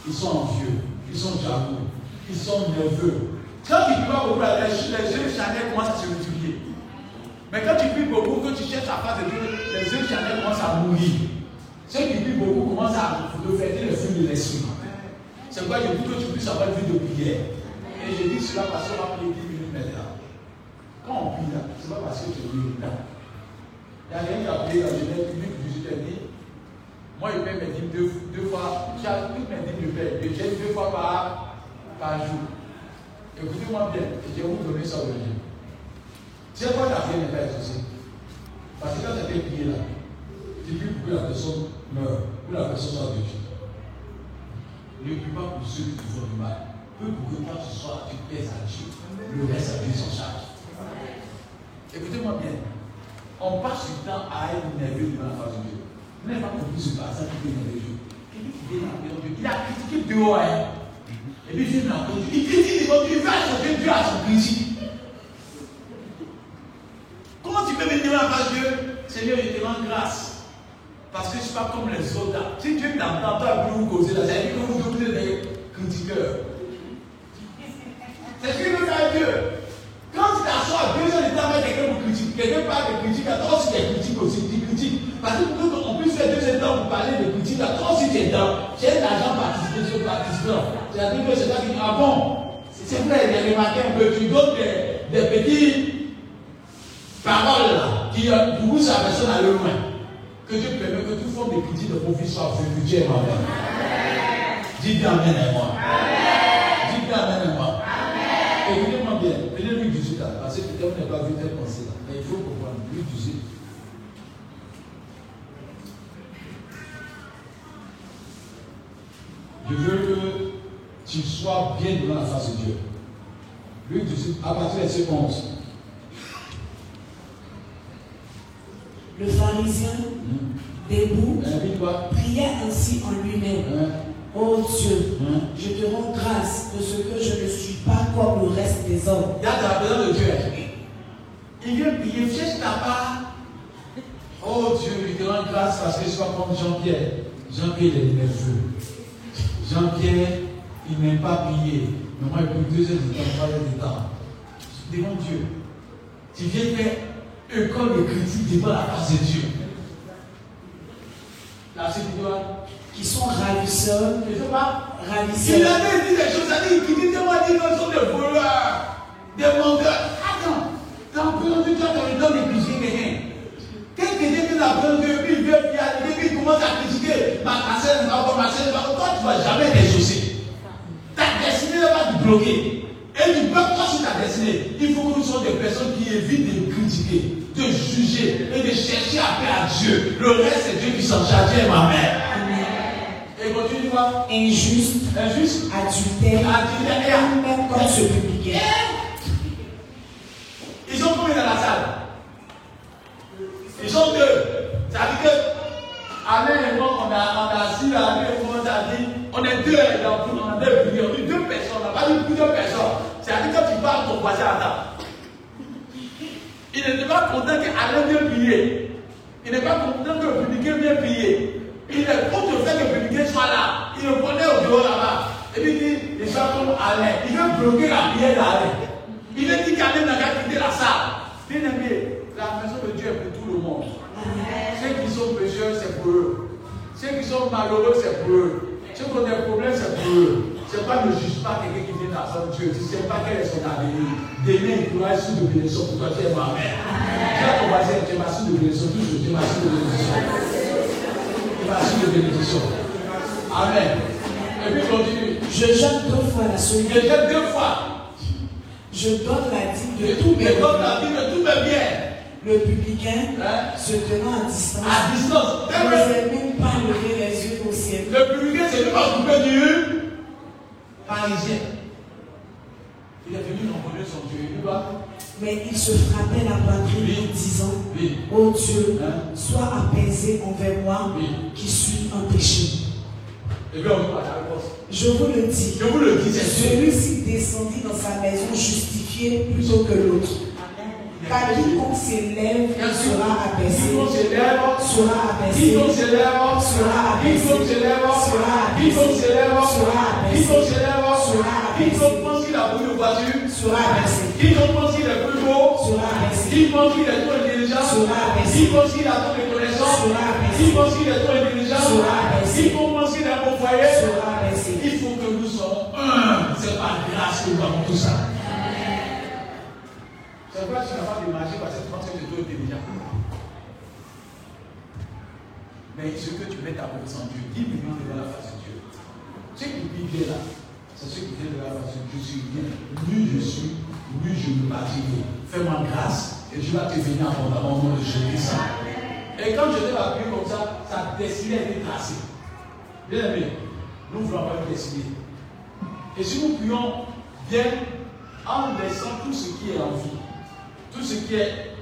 Speaker 2: ils sont envieux, ils sont jaloux, ils sont nerveux. Quand tu ne pas beaucoup, les yeux charnels commencent à se multiplier. Mais quand tu vis beaucoup, que tu cherches à faire de Dieu, les yeux commencent à mourir. Ceux qui vivent beaucoup commencent à refléter le feu de l'esprit. C'est pourquoi je dis que tu puisses avoir une vie de prière. Et je dis cela parce qu'on va prier 10 minutes maintenant. Quand on prie là, ce n'est pas parce que tu es là. Il y a rien qui a prié jeunesse publique du dit Moi, je paie mes dîmes deux, deux fois. J'ai toutes mes dîmes, je paie. Je jette deux fois par, par jour. Écoutez-moi bien, je vais vous donner ça aujourd'hui. C'est quoi la prière n'est pas exaucée Parce que quand tu as prié là, tu pries pour que la personne meure, pour que la personne soit Dieu. Ne prie pas pour ceux qui font du mal. Peu pour que quand tu sois, tu pèses à Dieu. Le reste à Dieu s'en charge. Écoutez-moi bien. On passe du temps à être nerveux devant la face de Dieu. Vous n'avez pas compris ce passage qui vient dans Dieu, il a critiqué dehors. Hein. Et puis Dieu l'a entendu. Il critique devant Dieu, il veut accepter Dieu à son principe. Comment tu peux venir devant de Dieu? Seigneur, je te rends grâce n'agisse pas comme les autres. Si Dieu t'entend, toi, plus vous causer là, ça veut dire que vous devenez des critiqueurs. C'est ce qu'il veut faire Dieu. Quand tu t'assois deux heures de temps avec quelqu'un pour critiquer, quelqu'un parle de critique, à toi aussi tu critiques aussi, tu critiques. Parce que pour puisse faire deux temps pour parler de critique, à toi aussi tu es dedans. J'ai l'argent participé sur participant. C'est-à-dire que c'est ça qui ah bon, c'est vrai, a remarqué un peu, tu donnes des, des petits paroles là, qui poussent la personne à le loin. Que Dieu permet que tout forme de critiques de profit soit Dieu est ma Dis bien Amen à moi. Dis bien Amen à moi. Écoutez-moi bien, prenez lui 18 là, parce que peut-être on n'a pas vu telle pensée là. Mais il faut comprendre, lui 18. Je veux que tu sois bien devant la face de Dieu. Lui 18, à partir de verset 11.
Speaker 3: Le pharisien, debout,
Speaker 2: Hein,
Speaker 3: priait ainsi en lui-même. Oh Dieu,
Speaker 2: Hein?
Speaker 3: je te rends grâce de ce que je ne suis pas comme le reste des hommes.
Speaker 2: Il y a de la présence de Dieu. Il vient prier, cherche ta part. Oh Dieu, je te rends grâce parce que je sois comme Jean-Pierre. Jean-Pierre, est nerveux. Jean-Pierre, il n'aime pas prier. Mais moi, il deux heures de trois heures de temps. Demande Dieu. Tu viens faire école de critique devant la face de Dieu. Là, c'est quoi
Speaker 3: qui sont ravisseurs,
Speaker 2: ne sais pas. Il
Speaker 3: ravisseurs.
Speaker 2: avait dit des choses, il dit, il dit, moi, dit qu'ils sont des voleurs, des menteurs. Attends, t'as entendu, tu as le temps de critiquer quelqu'un. Quelqu'un qui n'a pas de puis il puis il il commence à critiquer ma cassette, ma bonne, ma bonne. Toi, tu ne vas jamais t'exaucer. Ta destinée va te bloquer. Et du peuple, toi, sur ta destinée, il faut que nous soyons des personnes qui évitent de critiquer, de juger et de chercher à faire à Dieu. Le reste, c'est Dieu qui s'en charge, ma mère. Et continue quoi
Speaker 3: Injuste,
Speaker 2: Injuste.
Speaker 3: adultère,
Speaker 2: Adultère.
Speaker 3: même comme ce publicain.
Speaker 2: Ils sont combien dans la salle Ils sont deux. Ça veut dire que Alain et moi, on a, on a assis et moi, on a dit, on est deux, dans, on a deux prières, on dit deux personnes, on n'a pas dit plusieurs personnes. C'est-à-dire quand tu parles, ton voisin attend. Il n'était pas content qu'Alain vienne prier. Il n'est pas content que le publicain vienne prier. Il est contre le fait que le publicain soit là. Il le prenait au bureau là-bas. Et puis il dit, il soit comme Alain. Il veut bloquer la prière d'Alain. Il veut dire qu'Alain n'a qu'à quitter la salle. Bien aimé, la maison de Dieu est pour tout le monde. Ceux qui sont pécheurs, c'est pour eux. Ceux qui sont malheureux, c'est pour eux. Ceux qui ont des problèmes, c'est pour eux. C'est pas ne juge pas quelqu'un qui vient de Dieu. Tu ne sais pas quel est son avenir. Demain, il pourra être sous de bénédiction pour toi. Tu es ma mère. Tu as ton voisin, tu es ma sous de bénédiction. Toujours, tu es ma sous de bénédiction. Tu es ma sous de bénédiction. Amen. Et puis continue.
Speaker 3: Je jeûne deux fois la
Speaker 2: Je
Speaker 3: semaine.
Speaker 2: jette deux fois.
Speaker 3: Je donne la dîme de
Speaker 2: Je
Speaker 3: tous mes
Speaker 2: donne
Speaker 3: revenus.
Speaker 2: la vie de tous mes biens.
Speaker 3: Le publicain,
Speaker 2: Hein?
Speaker 3: se tenant à distance,
Speaker 2: À distance.
Speaker 3: n'osait même pas lever les yeux au ciel.
Speaker 2: Le public, c'est le occupé du parisien. Il est venu rencontrer son Dieu. Il va.
Speaker 3: Mais il se frappait la poitrine en disant
Speaker 2: Oui.
Speaker 3: Ô Dieu,
Speaker 2: Hein?
Speaker 3: sois apaisé envers moi
Speaker 2: Oui.
Speaker 3: qui suis un péché.
Speaker 2: Et puis on la réponse.
Speaker 3: Je vous le dis,
Speaker 2: Je vous le dis, c'est sûr.
Speaker 3: celui-ci descendit dans sa maison justifié plutôt que l'autre. Car quiconque s'élève sera abaissé,
Speaker 2: Quiconque s'élève,
Speaker 3: sera abaissé,
Speaker 2: quiconque s'élève,
Speaker 3: sera abaissé,
Speaker 2: quiconque s'élève,
Speaker 3: sera abaissé,
Speaker 2: quiconque s'élève,
Speaker 3: sera abaissé,
Speaker 2: quiconque s'élève,
Speaker 3: sera abaissé,
Speaker 2: quiconque pense qu'il a beaucoup de voitures,
Speaker 3: sera abaissé,
Speaker 2: quiconque pense qu'il est plus beau,
Speaker 3: sera abaissé,
Speaker 2: qui pense qu'il est trop intelligent,
Speaker 3: Sera abaissé.
Speaker 2: qui pense qu'il a trop de connaissances,
Speaker 3: Sera abaissé.
Speaker 2: qui pense qu'il est trop intelligent,
Speaker 3: Sera abaissé.
Speaker 2: qui pense qu'il est bon foyer.
Speaker 3: sera abaissé.
Speaker 2: Il faut que nous soyons un. C'est par grâce que nous avons tout ça. C'est que tu n'as pas de magie parce que tu penses que tu es trop intelligent. Mais ce que tu mets ta confiance en Dieu, dis millions devant la face de Dieu. Ceux qui vivent là, c'est ceux qui viennent de la face de Dieu. Je suis bien. Nul je suis, nul je me bâtirai. Fais-moi grâce et Dieu va te bénir abondamment au nom de Jésus. Et quand je vais la prier comme ça, sa destinée a été tracée. Bien aimé, nous voulons avoir une destinée. Et si nous prions bien en laissant tout ce qui est envie, tout ce qui est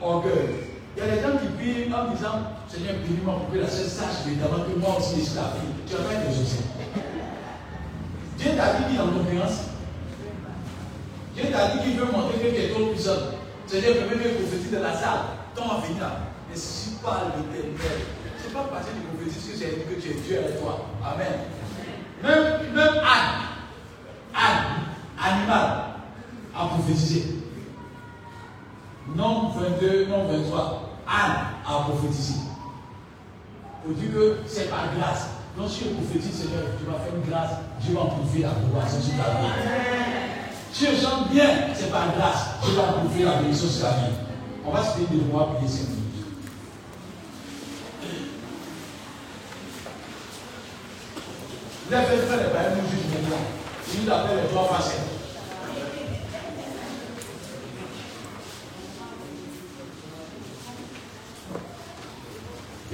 Speaker 2: orgueil. Il y a des gens qui prient en disant Seigneur, bénis-moi pour que la seule sache évidemment que moi aussi je suis la vie. Tu vas pas être exaucé. Dieu t'a dit qu'il en concurrence. Dieu t'a dit qu'il veut montrer que tu es trop puissant. Seigneur, permets que prophétie de la salle. Ton avenir ne suscite pas l'éternel. C'est pas passer de prophétie que c'est que tu es Dieu avec toi. Amen. Même, même Anne, Anne, animal, a prophétisé. Non 22, non 23, Anne a prophétisé. Pour dire que c'est par grâce. Non, si je prophétise, Seigneur, tu vas faire une grâce, Dieu va prouver la progression sur ta vie. Si je chante bien, c'est par grâce, Dieu va prouver la bénédiction sur ta vie. On va se faire des mois pour les minutes. Vous avez fait les bails, nous juge maintenant. Il nous appelle les trois facettes.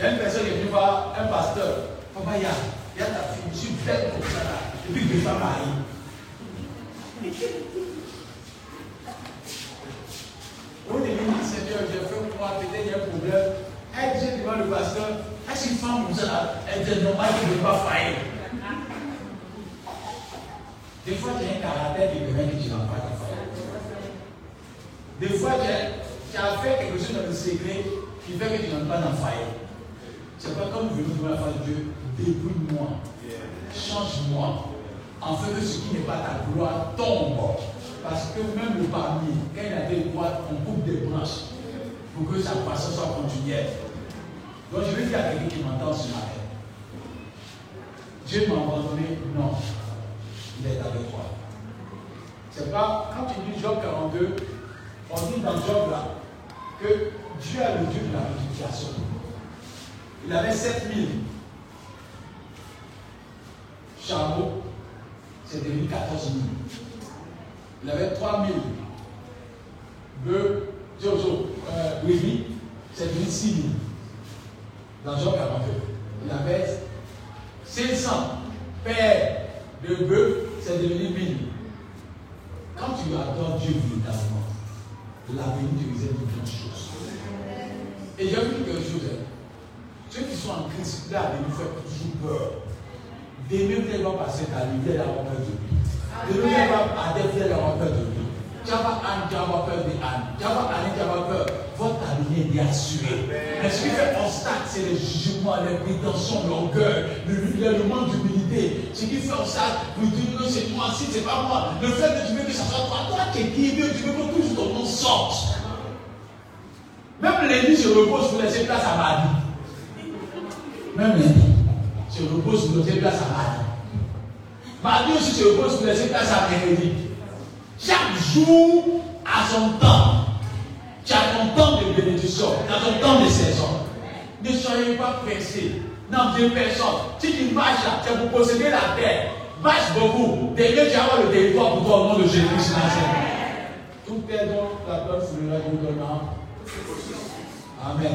Speaker 2: Il y a une personne qui est venue voir un pasteur. Papa, il y a, y a ta fille, je suis belle comme ça là. Et puis deux femmes mariées. Au début, dit Seigneur, j'ai fait moi, peut-être il un problème. Elle dit devant le pasteur, est-ce qu'une femme comme ça là, elle est normale qu'elle ne peut pas faillir des fois, tu as un caractère qui permet que tu n'as pas de faire. Des fois, tu as, fait quelque chose dans le secret qui fait que tu n'as pas d'enfaille. C'est pas comme venir devant la face de Dieu, débrouille-moi, change-moi, en fait que ce qui n'est pas ta gloire tombe. Parce que même le parmi, quand il a des on coupe des branches pour que sa croissance soit continuelle. Donc je vais dire à quelqu'un qui m'entend ce matin. Dieu m'a abandonné, non il est avec toi. C'est pas, quand tu lis Job 42, on dit dans Job là que Dieu a le Dieu de la multiplication. Il avait 7000 chameaux, c'est devenu 14 000. Il avait 3000 bœufs, Jojo, euh, c'est devenu 6 000. Dans Job 42, il avait 500 pères de bœufs, c'est devenu mille. Quand tu adores Dieu véritablement, l'avenir te réserve de grandes choses. Et j'ai vu quelque chose. Ceux qui sont en Christ, là, nous fait toujours peur. Demain, vous allez passer ta vie, vous allez avoir peur de lui. Demain, vous allez avoir peur de lui. Tu vas Anne, tu vas avoir peur de Anne. Tu vas Anne, tu vas avoir peur. Votre avenir est assuré. Mais ce qui fait obstacle, c'est le jugement, les prétentions, l'orgueil, le, manque d'humilité? Ce qui fait obstacle, vous dites que c'est moi, si c'est pas moi. Le fait que tu veux que ça soit toi, toi qui es qui tu veux que toujours ton nom sorte. Même l'église se repose pour laisser place à Marie. Même se repose pour laisser place à Marie. Marie aussi se repose pour laisser place à Mérédie. Chaque jour a son temps. Tu as ton temps de bénédiction, tu as ton temps de saison. Ne soyez pas pressés. N'enviez personne. Si tu marches là, tu as pour posséder la terre. Marche beaucoup. Que tu as le territoire pour toi au nom de Jésus-Christ. Tout est donc la bonne foulera du donnant. Amen.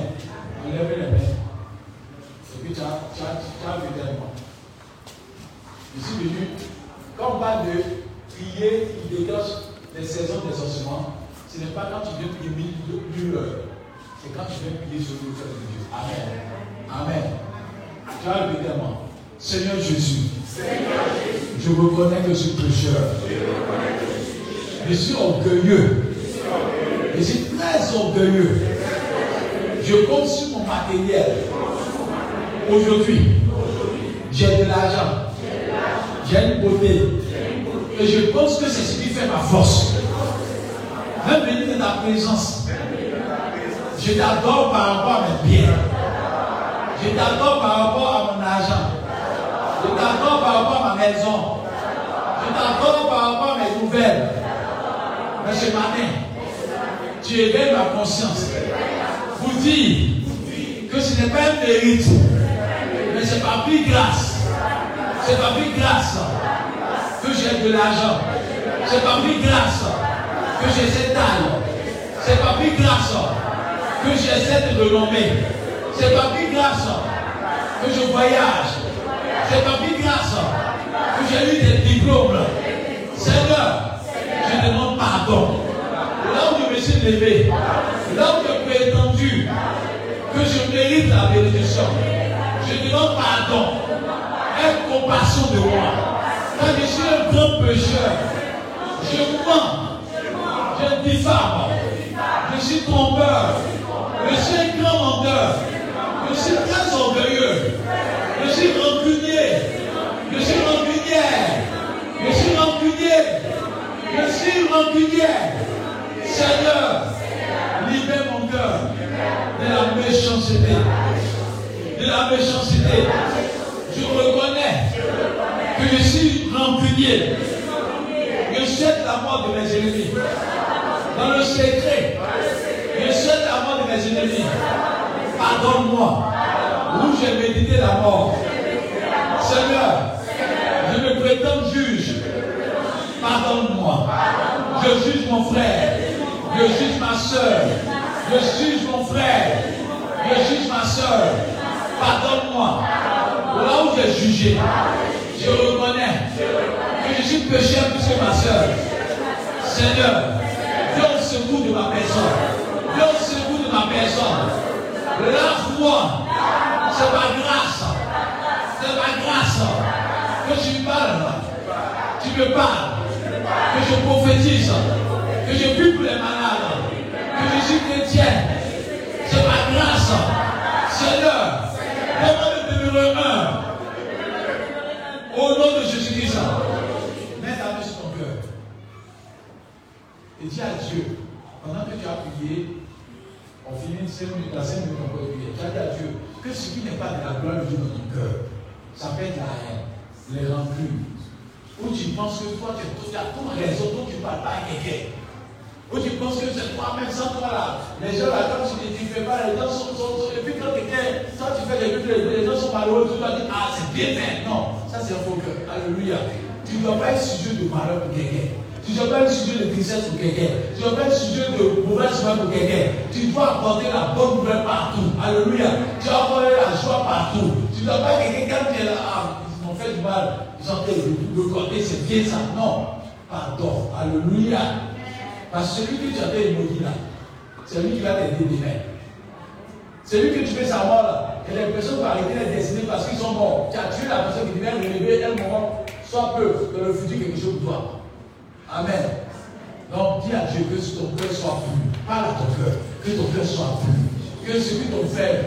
Speaker 2: Enlève les mains. Tu as, vu moi. Je suis venu, comme on parle de prier qui dégage les saisons des ossements, ce n'est pas quand tu viens prier mille c'est quand tu viens prier sur le cœur de Dieu. Amen. Amen. Tu as. Seigneur Jésus, Seigneur Jésus, je reconnais que je suis pécheur. Je suis orgueilleux. Je suis très orgueilleux. Je compte sur mon matériel. Aujourd'hui, j'ai de l'argent. J'ai une beauté. Et je pense que c'est ce qui fait ma force. Même venir de ta présence. Je t'adore par rapport à mes biens. Je t'adore par rapport à mon argent. Je t'adore par rapport à ma maison. Je t'adore par rapport à mes nouvelles. Mais ce matin, tu éveilles ma conscience. Vous dire que ce n'est pas un mérite, mais c'est pas plus grâce. C'est pas plus grâce que j'ai de l'argent. C'est pas plus grâce que j'ai cette taille. C'est pas plus grâce que j'ai cette renommée. C'est pas plus grâce que je voyage. C'est pas plus grâce que j'ai eu des diplômes. Seigneur, je demande pardon. Là où je me suis levé, là où je prétendu que je mérite la bénédiction, je demande pardon. Aie compassion de moi. Quand je suis un grand pécheur, je mens, je diffame, je suis trompeur, je suis un grand menteur. Je suis très orgueilleux. Je suis rancunier. Je suis rancunière. Je suis rancunier. Je suis rancunier. Seigneur, libère mon cœur de la méchanceté. De la méchanceté. Je reconnais que je suis rancunier. Je souhaite la mort de mes ennemis. Dans le secret. Je souhaite la mort de mes ennemis. Pardonne-moi. Où j'ai médité la mort? Seigneur, je me prétends juge. Pardonne-moi. Je juge mon frère. Je juge ma soeur. Je juge mon frère. Je juge ma soeur. Pardonne-moi. Là où j'ai jugé, je reconnais que je suis pécheur plus que ma soeur. Seigneur, viens au de ma personne. Viens au secours de ma personne. Lave-moi. C'est ma grâce. C'est ma grâce. Que tu parles. Tu me parles. Que je prophétise. Que je prie pour les malades. Que je suis chrétien. C'est ma grâce. Seigneur, le. Au nom de Jésus-Christ. Mets ta main sur ton cœur. Et dis à Dieu, pendant que tu as prié, on finit 5 minutes, à 5 minutes, peut prier. Tu as dit à Dieu que ce qui n'est pas de la gloire de Dieu dans ton cœur, ça peut être la haine, les rancunes. Ou tu penses que toi, tu as tout raison, donc tu ne parles pas à quelqu'un. Ou tu penses que c'est toi-même, sans toi là. Les gens là, comme tu ne fais pas, les gens sont. sont, et puis quand quelqu'un, toi tu fais des trucs, les, gens sont malheureux, tu dois dire, ah, c'est bien fait. Non, ça c'est un faux cœur. Alléluia. Tu ne dois pas être sujet de malheur pour quelqu'un. Tu ne dois pas être sujet de tristesse pour quelqu'un. Tu ne dois pas être sujet de mauvaise joie pour quelqu'un. Tu dois apporter la bonne nouvelle partout. Alléluia. Tu dois apporter la joie partout. Tu ne dois pas être quelqu'un quand tu es là, ah, ils m'ont fait du mal. Ils ont fait le côté, c'est bien ça. Non. Pardon. Alléluia. Parce que celui que tu avais maudit là, c'est lui qui va t'aider demain. Celui que tu fais savoir là, et les personnes vont arrêter les destinées parce qu'ils sont morts. Tu as tué la personne qui devait relever, elle mort, soit peu, dans le futur quelque chose pour toi. Amen. Donc dis à Dieu que ton cœur soit pur. Parle à ton cœur. Que ton cœur soit pur. Que ce que ton frère,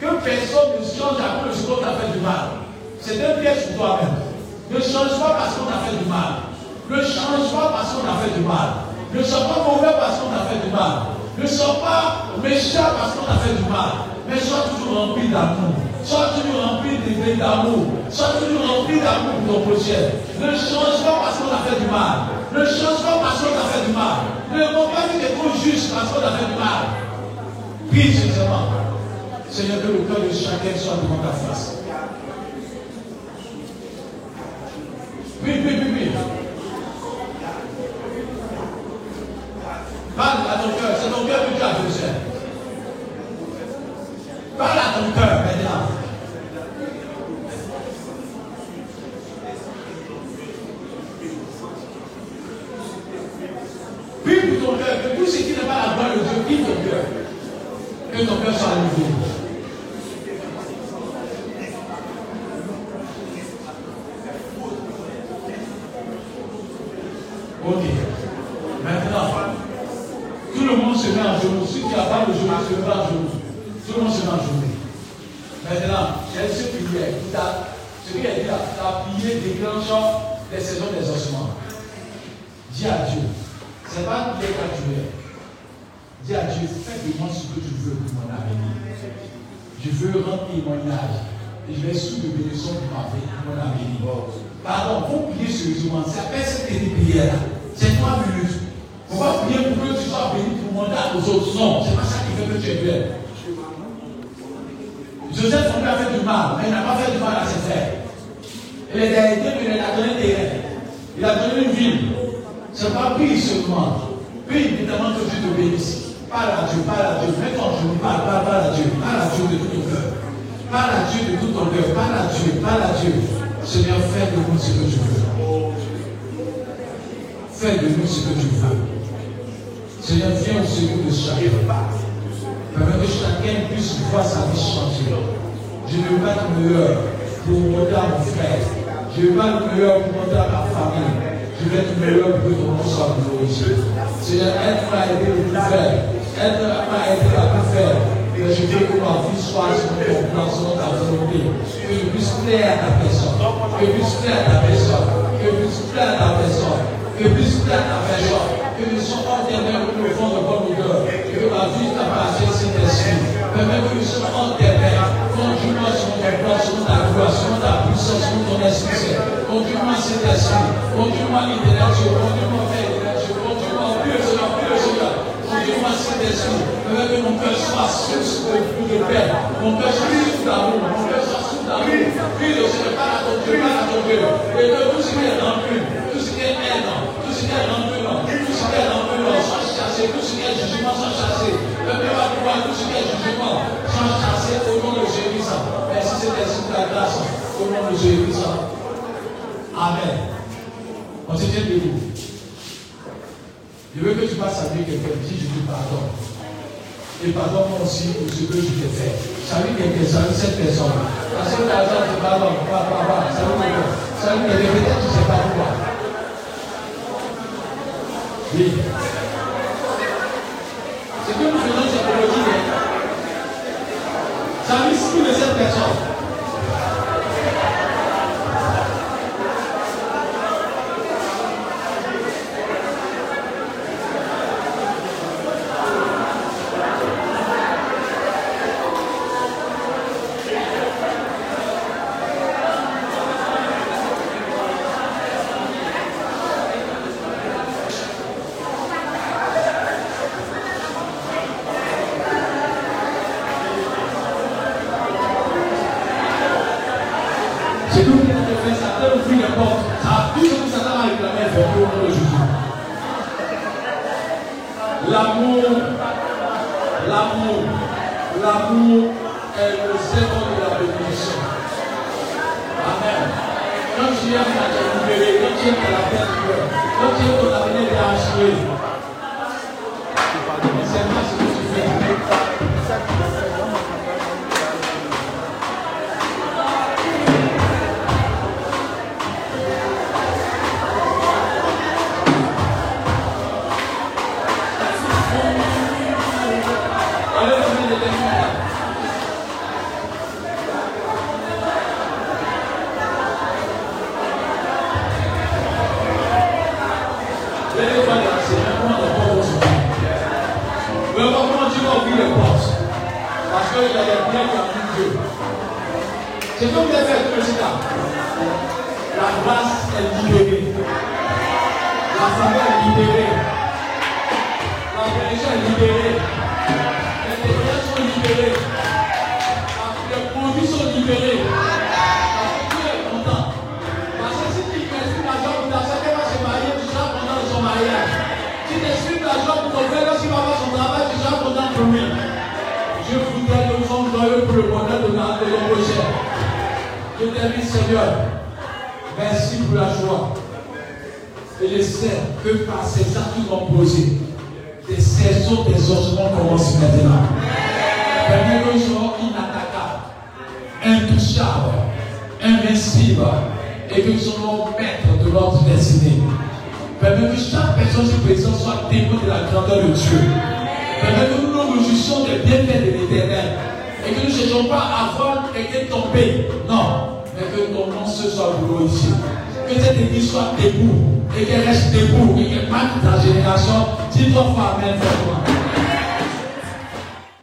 Speaker 2: que personne ne change à de ce qu'on t'a fait du mal. C'est un piège pour toi-même. Ne change pas parce qu'on t'a fait du mal. Ne change pas parce qu'on t'a fait du mal. Ne sois pas mauvais parce qu'on t'a fait du mal. Ne sois pas méchant parce qu'on t'a fait du mal. Mais sois toujours rempli d'amour. Sois toujours rempli d'amour. Sois toujours rempli d'amour pour ton prochain. Ne change pas parce qu'on t'a fait du mal. Ne change pas parce qu'on t'a fait du mal. Ne demande pas que trop juste parce qu'on t'a fait du mal. Prie sincèrement. Seigneur, que le cœur de chacun soit devant ta face. Oui, oui, oui, oui. Parle à ton cœur, c'est ton cœur que tu as besoin. Parle à ton cœur maintenant. Prie pour ton cœur, que tout ce qui n'est pas la gloire de Dieu, prie ton cœur. Que ton cœur soit nouveau. Ok. Maintenant, tout le monde se met en genoux. Si tu n'as pas de genoux, se met en genoux. Tout le monde se met en genoux. Maintenant, j'ai ce prière. Est dit là, ta prière déclenchant les saisons des ossements. Dis à Dieu. Ce n'est pas quand tu. Dis à Dieu, fais de moi ce que tu veux pour mon avenir. Je veux rendre témoignage. Et je vais sous de bénédiction pour mon avenir. Pardon, faut prier sérieusement. C'est après cette prière là. C'est trois minutes. On va prier pour que tu sois béni pour mandat aux autres. Non, c'est pas ça qui fait que tu es bien. Joseph, père a fait du mal, mais il n'a pas fait du mal à ses frères. Il les a mais il a donné des rêves. Il a donné une ville. C'est pas prie seulement. Prie évidemment que Dieu te bénisse. Parle à Dieu, parle à Dieu. Mets ton parle, parle, parle à Dieu. Parle à Dieu de tout ton cœur. Parle à Dieu de tout ton cœur. Parle à Dieu, parle à Dieu. Seigneur, fais de nous ce que tu veux. Fais de nous ce que tu veux. Seigneur, viens au secours de chacun. Permets que chacun puisse voir sa vie changer. Je veux pas le meilleur pour montrer à mon frère. Je veux pas le meilleur pour montrer à ma famille. Je veux être meilleur pour que ton nom soit. Seigneur, aide-moi à aider le plus faire. Aide-moi à aider la plus faire. Mais je veux que ma vie soit sur ton plan, selon ta volonté. Que je puisse plaire à ta personne. Que je puisse plaire à ta personne. Que je puisse plaire à ta personne. Que je puisse plaire à ta personne. Que sois entièrement au fond de bonne odeur. Que ma vie t'appartienne, Saint-Esprit. Permets que je sois entièrement. Conduis-moi Tout ce qui est jugement, soit chassé. Permets-moi de voir tout ce qui est jugement, soit chassé au nom de Jésus. Merci, Saint-Esprit, de la grâce. Au nom de Jésus. Amen. On se tient debout. Je veux que tu à dire quelqu'un, dis je te pardonne. Et pardonne-moi aussi pour ce que je t'ai fait. Salut quelqu'un, salut cette personne. Parce que l'argent te pardonne, papa, papa, salut quelqu'un. Salut quelqu'un, peut-être tu ne sais pas pourquoi.